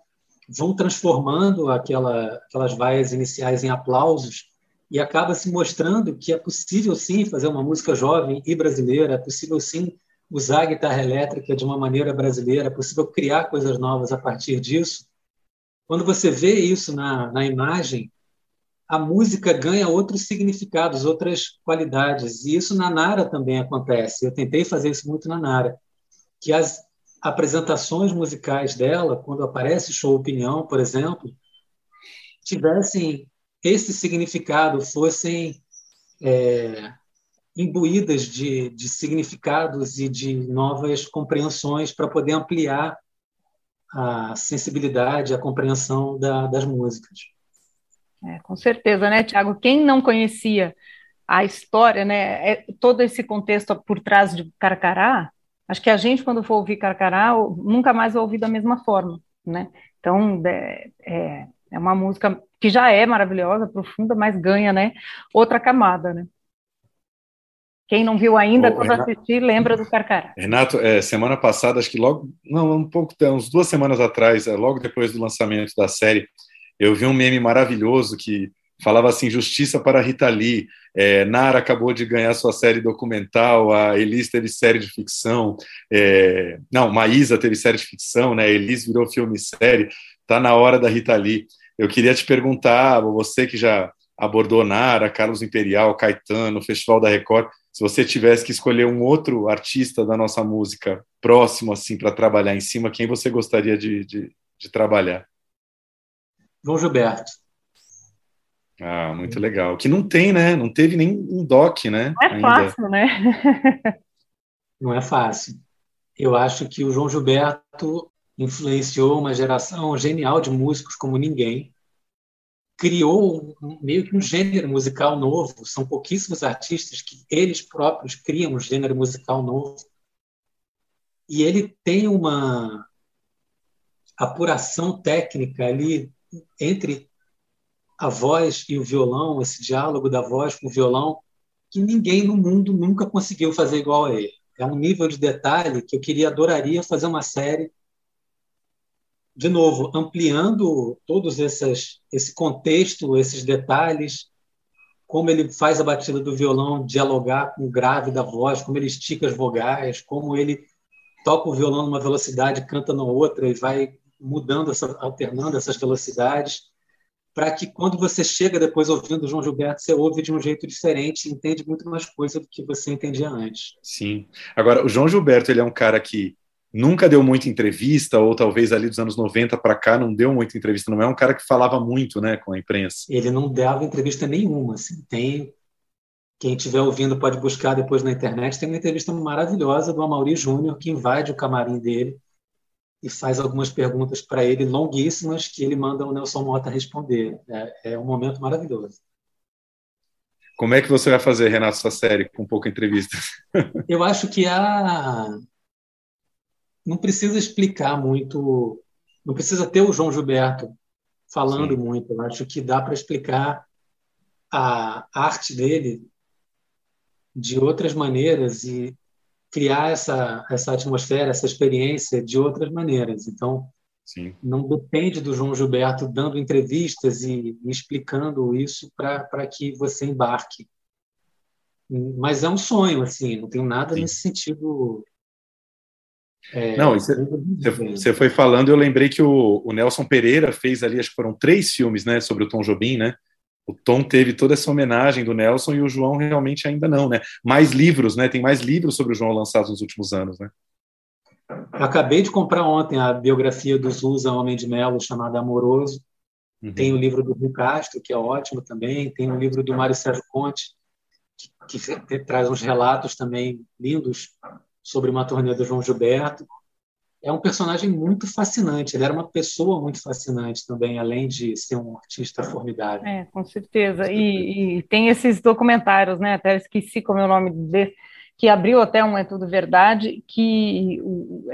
S14: vão transformando aquela, aquelas vaias iniciais em aplausos e acaba se mostrando que é possível sim fazer uma música jovem e brasileira, é possível sim usar a guitarra elétrica de uma maneira brasileira, é possível criar coisas novas a partir disso. Quando você vê isso na, na imagem, a música ganha outros significados, outras qualidades. E isso na Nara também acontece. Eu tentei fazer isso muito na Nara, que as apresentações musicais dela, quando aparece show opinião, por exemplo, tivessem esse significado fossem é, imbuídas de, de significados e de novas compreensões para poder ampliar a sensibilidade, a compreensão da, das músicas.
S21: É, com certeza, né, Tiago? Quem não conhecia a história, né, é, todo esse contexto por trás de Carcará, acho que a gente, quando for ouvir Carcará, nunca mais vai ouvir da mesma forma, né? Então, é, é, uma música que já é maravilhosa, profunda, mas ganha, né? Outra camada, né? Quem não viu ainda, Ô, quando Renato, assistir, lembra do Carcará.
S6: Renato, é, semana passada, acho que logo, não, um pouco, uns duas semanas atrás, é, logo depois do lançamento da série, eu vi um meme maravilhoso que falava assim: justiça para Rita Lee. É, Nara acabou de ganhar sua série documental, a Elis teve série de ficção, é, não, Maísa teve série de ficção, né? Elis virou filme e série. Tá na hora da Rita Lee. Eu queria te perguntar, você que já abordou Nara, Carlos Imperial, Caetano, Festival da Record, se você tivesse que escolher um outro artista da nossa música próximo assim para trabalhar em cima, quem você gostaria de, de, de trabalhar?
S14: João Gilberto.
S6: Ah, muito legal. Que não tem, né? Não teve nem um doc, né?
S21: Não é ainda. fácil, né?
S14: não é fácil. Eu acho que o João Gilberto influenciou uma geração genial de músicos como ninguém. criou meio que um gênero musical novo. São pouquíssimos artistas que eles próprios criam um gênero musical novo. E ele tem uma apuração técnica ali entre a voz e o violão, esse diálogo da voz com o violão, que ninguém no mundo nunca conseguiu fazer igual a ele. É um nível de detalhe que eu queria, adoraria fazer uma série, de novo, ampliando todos esses, esse contexto, esses detalhes, como ele faz a batida do violão dialogar com o grave da voz, como ele estica as vogais, como ele toca o violão numa velocidade, canta na outra e vai mudando, essa, alternando essas velocidades para que quando você chega depois ouvindo João Gilberto, você ouve de um jeito diferente, entende muito mais coisa do que você entendia antes.
S6: Sim. Agora, o João Gilberto, ele é um cara que nunca deu muita entrevista, ou talvez ali dos anos 90 para cá não deu muita entrevista, não é um cara que falava muito, né, com a imprensa.
S14: Ele não dava entrevista nenhuma, assim. Tem quem estiver ouvindo pode buscar depois na internet, tem uma entrevista maravilhosa do Amaury Júnior que invade o camarim dele e faz algumas perguntas para ele longuíssimas que ele manda o Nelson Mota responder. É, é, um momento maravilhoso.
S6: Como é que você vai fazer, Renato, essa série com pouca entrevista?
S14: Eu acho que a não precisa explicar muito, não precisa ter o João Gilberto falando Sim. muito. Eu acho que dá para explicar a arte dele de outras maneiras e criar essa, essa atmosfera, essa experiência de outras maneiras. Então, Sim. não depende do João Gilberto dando entrevistas e, e explicando isso para que você embarque. Mas é um sonho, assim, não tenho nada Sim. nesse sentido.
S6: É, não, você foi falando, eu lembrei que o, o, Nelson Pereira fez ali, acho que foram três filmes, né, sobre o Tom Jobim, né? o Tom teve toda essa homenagem do Nelson e o João realmente ainda não, né? Mais livros, né? Tem mais livros sobre o João lançados nos últimos anos, né?
S14: Acabei de comprar ontem a biografia do Zusa Homem de Melo, chamada Amoroso. Uhum. Tem o livro do Rio Castro, que é ótimo também. Tem o livro do Mário Sérgio Conte, que, que traz uns relatos também lindos sobre uma turnê do João Gilberto é um personagem muito fascinante. Ele era uma pessoa muito fascinante também, além de ser um artista formidável.
S21: É, com certeza. E, e tem esses documentários, né? Até esqueci como é o nome desse que abriu até um É Tudo Verdade, que,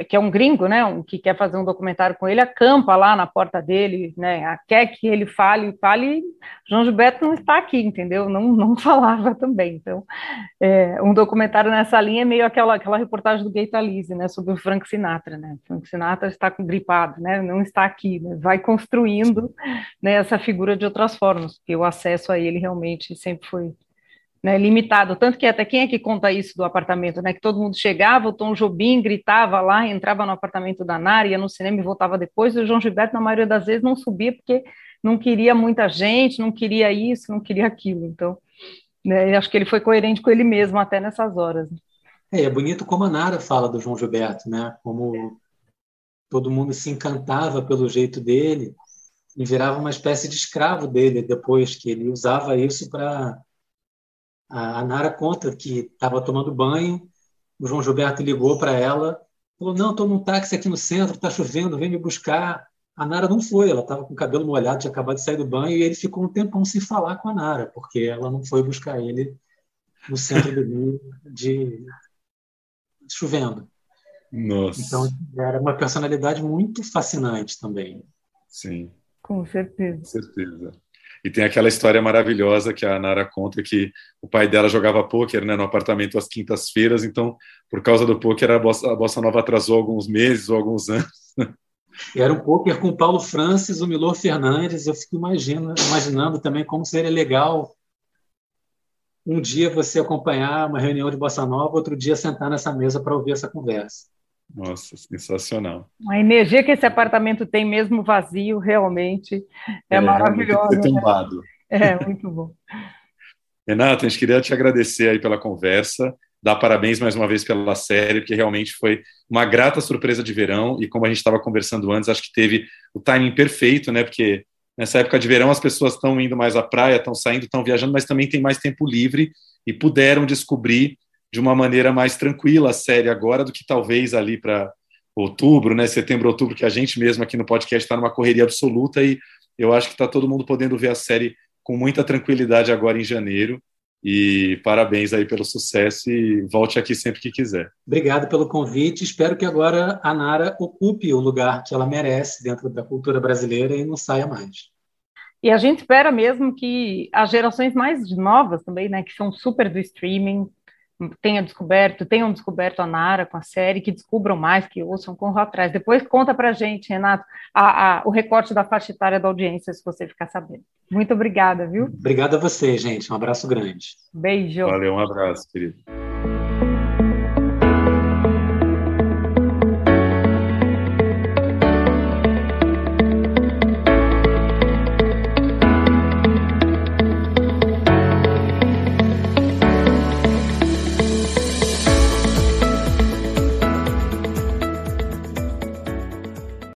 S21: que é um gringo, né, um, que quer fazer um documentário com ele, acampa lá na porta dele, né, quer que ele fale, fale, João Gilberto não está aqui, entendeu, não, não <laughs> falava também, então, é, um documentário nessa linha é meio aquela, aquela reportagem do Gay Talese, né, sobre o Frank Sinatra, né, Frank Sinatra está gripado, né, não está aqui, né, vai construindo, né, essa figura de outras formas, porque o acesso a ele realmente sempre foi né, limitado, tanto que até quem é que conta isso do apartamento, né, que todo mundo chegava, o Tom Jobim gritava lá, entrava no apartamento da Nara, ia no cinema e voltava depois, e o João Gilberto, na maioria das vezes, não subia porque não queria muita gente, não queria isso, não queria aquilo, então, né, acho que ele foi coerente com ele mesmo até nessas horas.
S14: É, é bonito como a Nara fala do João Gilberto, né, como todo mundo se encantava pelo jeito dele e virava uma espécie de escravo dele depois, que ele usava isso para a Nara conta que estava tomando banho, o João Gilberto ligou para ela, falou: Não, estou num táxi aqui no centro, está chovendo, vem me buscar. A Nara não foi, ela estava com o cabelo molhado, tinha acabado de sair do banho, e ele ficou um tempão sem falar com a Nara, porque ela não foi buscar ele no centro do Rio de, de chovendo.
S6: Nossa.
S14: Então, era uma personalidade muito fascinante também.
S6: Sim.
S21: Com certeza.
S6: Com certeza. E tem aquela história maravilhosa que a Nara conta que o pai dela jogava pôquer né, no apartamento às quintas-feiras, então, por causa do pôquer, a Bossa, a Bossa Nova atrasou alguns meses ou alguns anos.
S14: Era um pôquer com o Paulo Francis, o Milor Fernandes, eu fico imaginando, imaginando também como seria legal um dia você acompanhar uma reunião de Bossa Nova, outro dia sentar nessa mesa para ouvir essa conversa.
S6: Nossa, sensacional.
S21: A energia que esse apartamento tem, mesmo vazio, realmente é, é maravilhosa.
S6: Né?
S21: É, muito bom.
S6: Renato, a gente queria te agradecer aí pela conversa, dar parabéns mais uma vez pela série, porque realmente foi uma grata surpresa de verão, e como a gente estava conversando antes, acho que teve o timing perfeito, né? Porque nessa época de verão as pessoas estão indo mais à praia, estão saindo, estão viajando, mas também tem mais tempo livre e puderam descobrir de uma maneira mais tranquila a série agora do que talvez ali para outubro, né, setembro, outubro, que a gente mesmo aqui no podcast está numa correria absoluta e eu acho que está todo mundo podendo ver a série com muita tranquilidade agora em janeiro. E parabéns aí pelo sucesso e volte aqui sempre que quiser.
S14: Obrigado pelo convite. Espero que agora a Nara ocupe o lugar que ela merece dentro da cultura brasileira e não saia mais.
S21: E a gente espera mesmo que as gerações mais novas também, né, que são super do streaming, tenham descoberto, tenham descoberto a Nara com a série, que descubram mais, que ouçam, corram atrás. Depois conta pra gente, Renato, a, a, o recorte da faixa etária da audiência, se você ficar sabendo. Muito obrigada, viu?
S14: Obrigado a você, gente. Um abraço grande.
S21: Beijo.
S6: Valeu, um abraço, querido.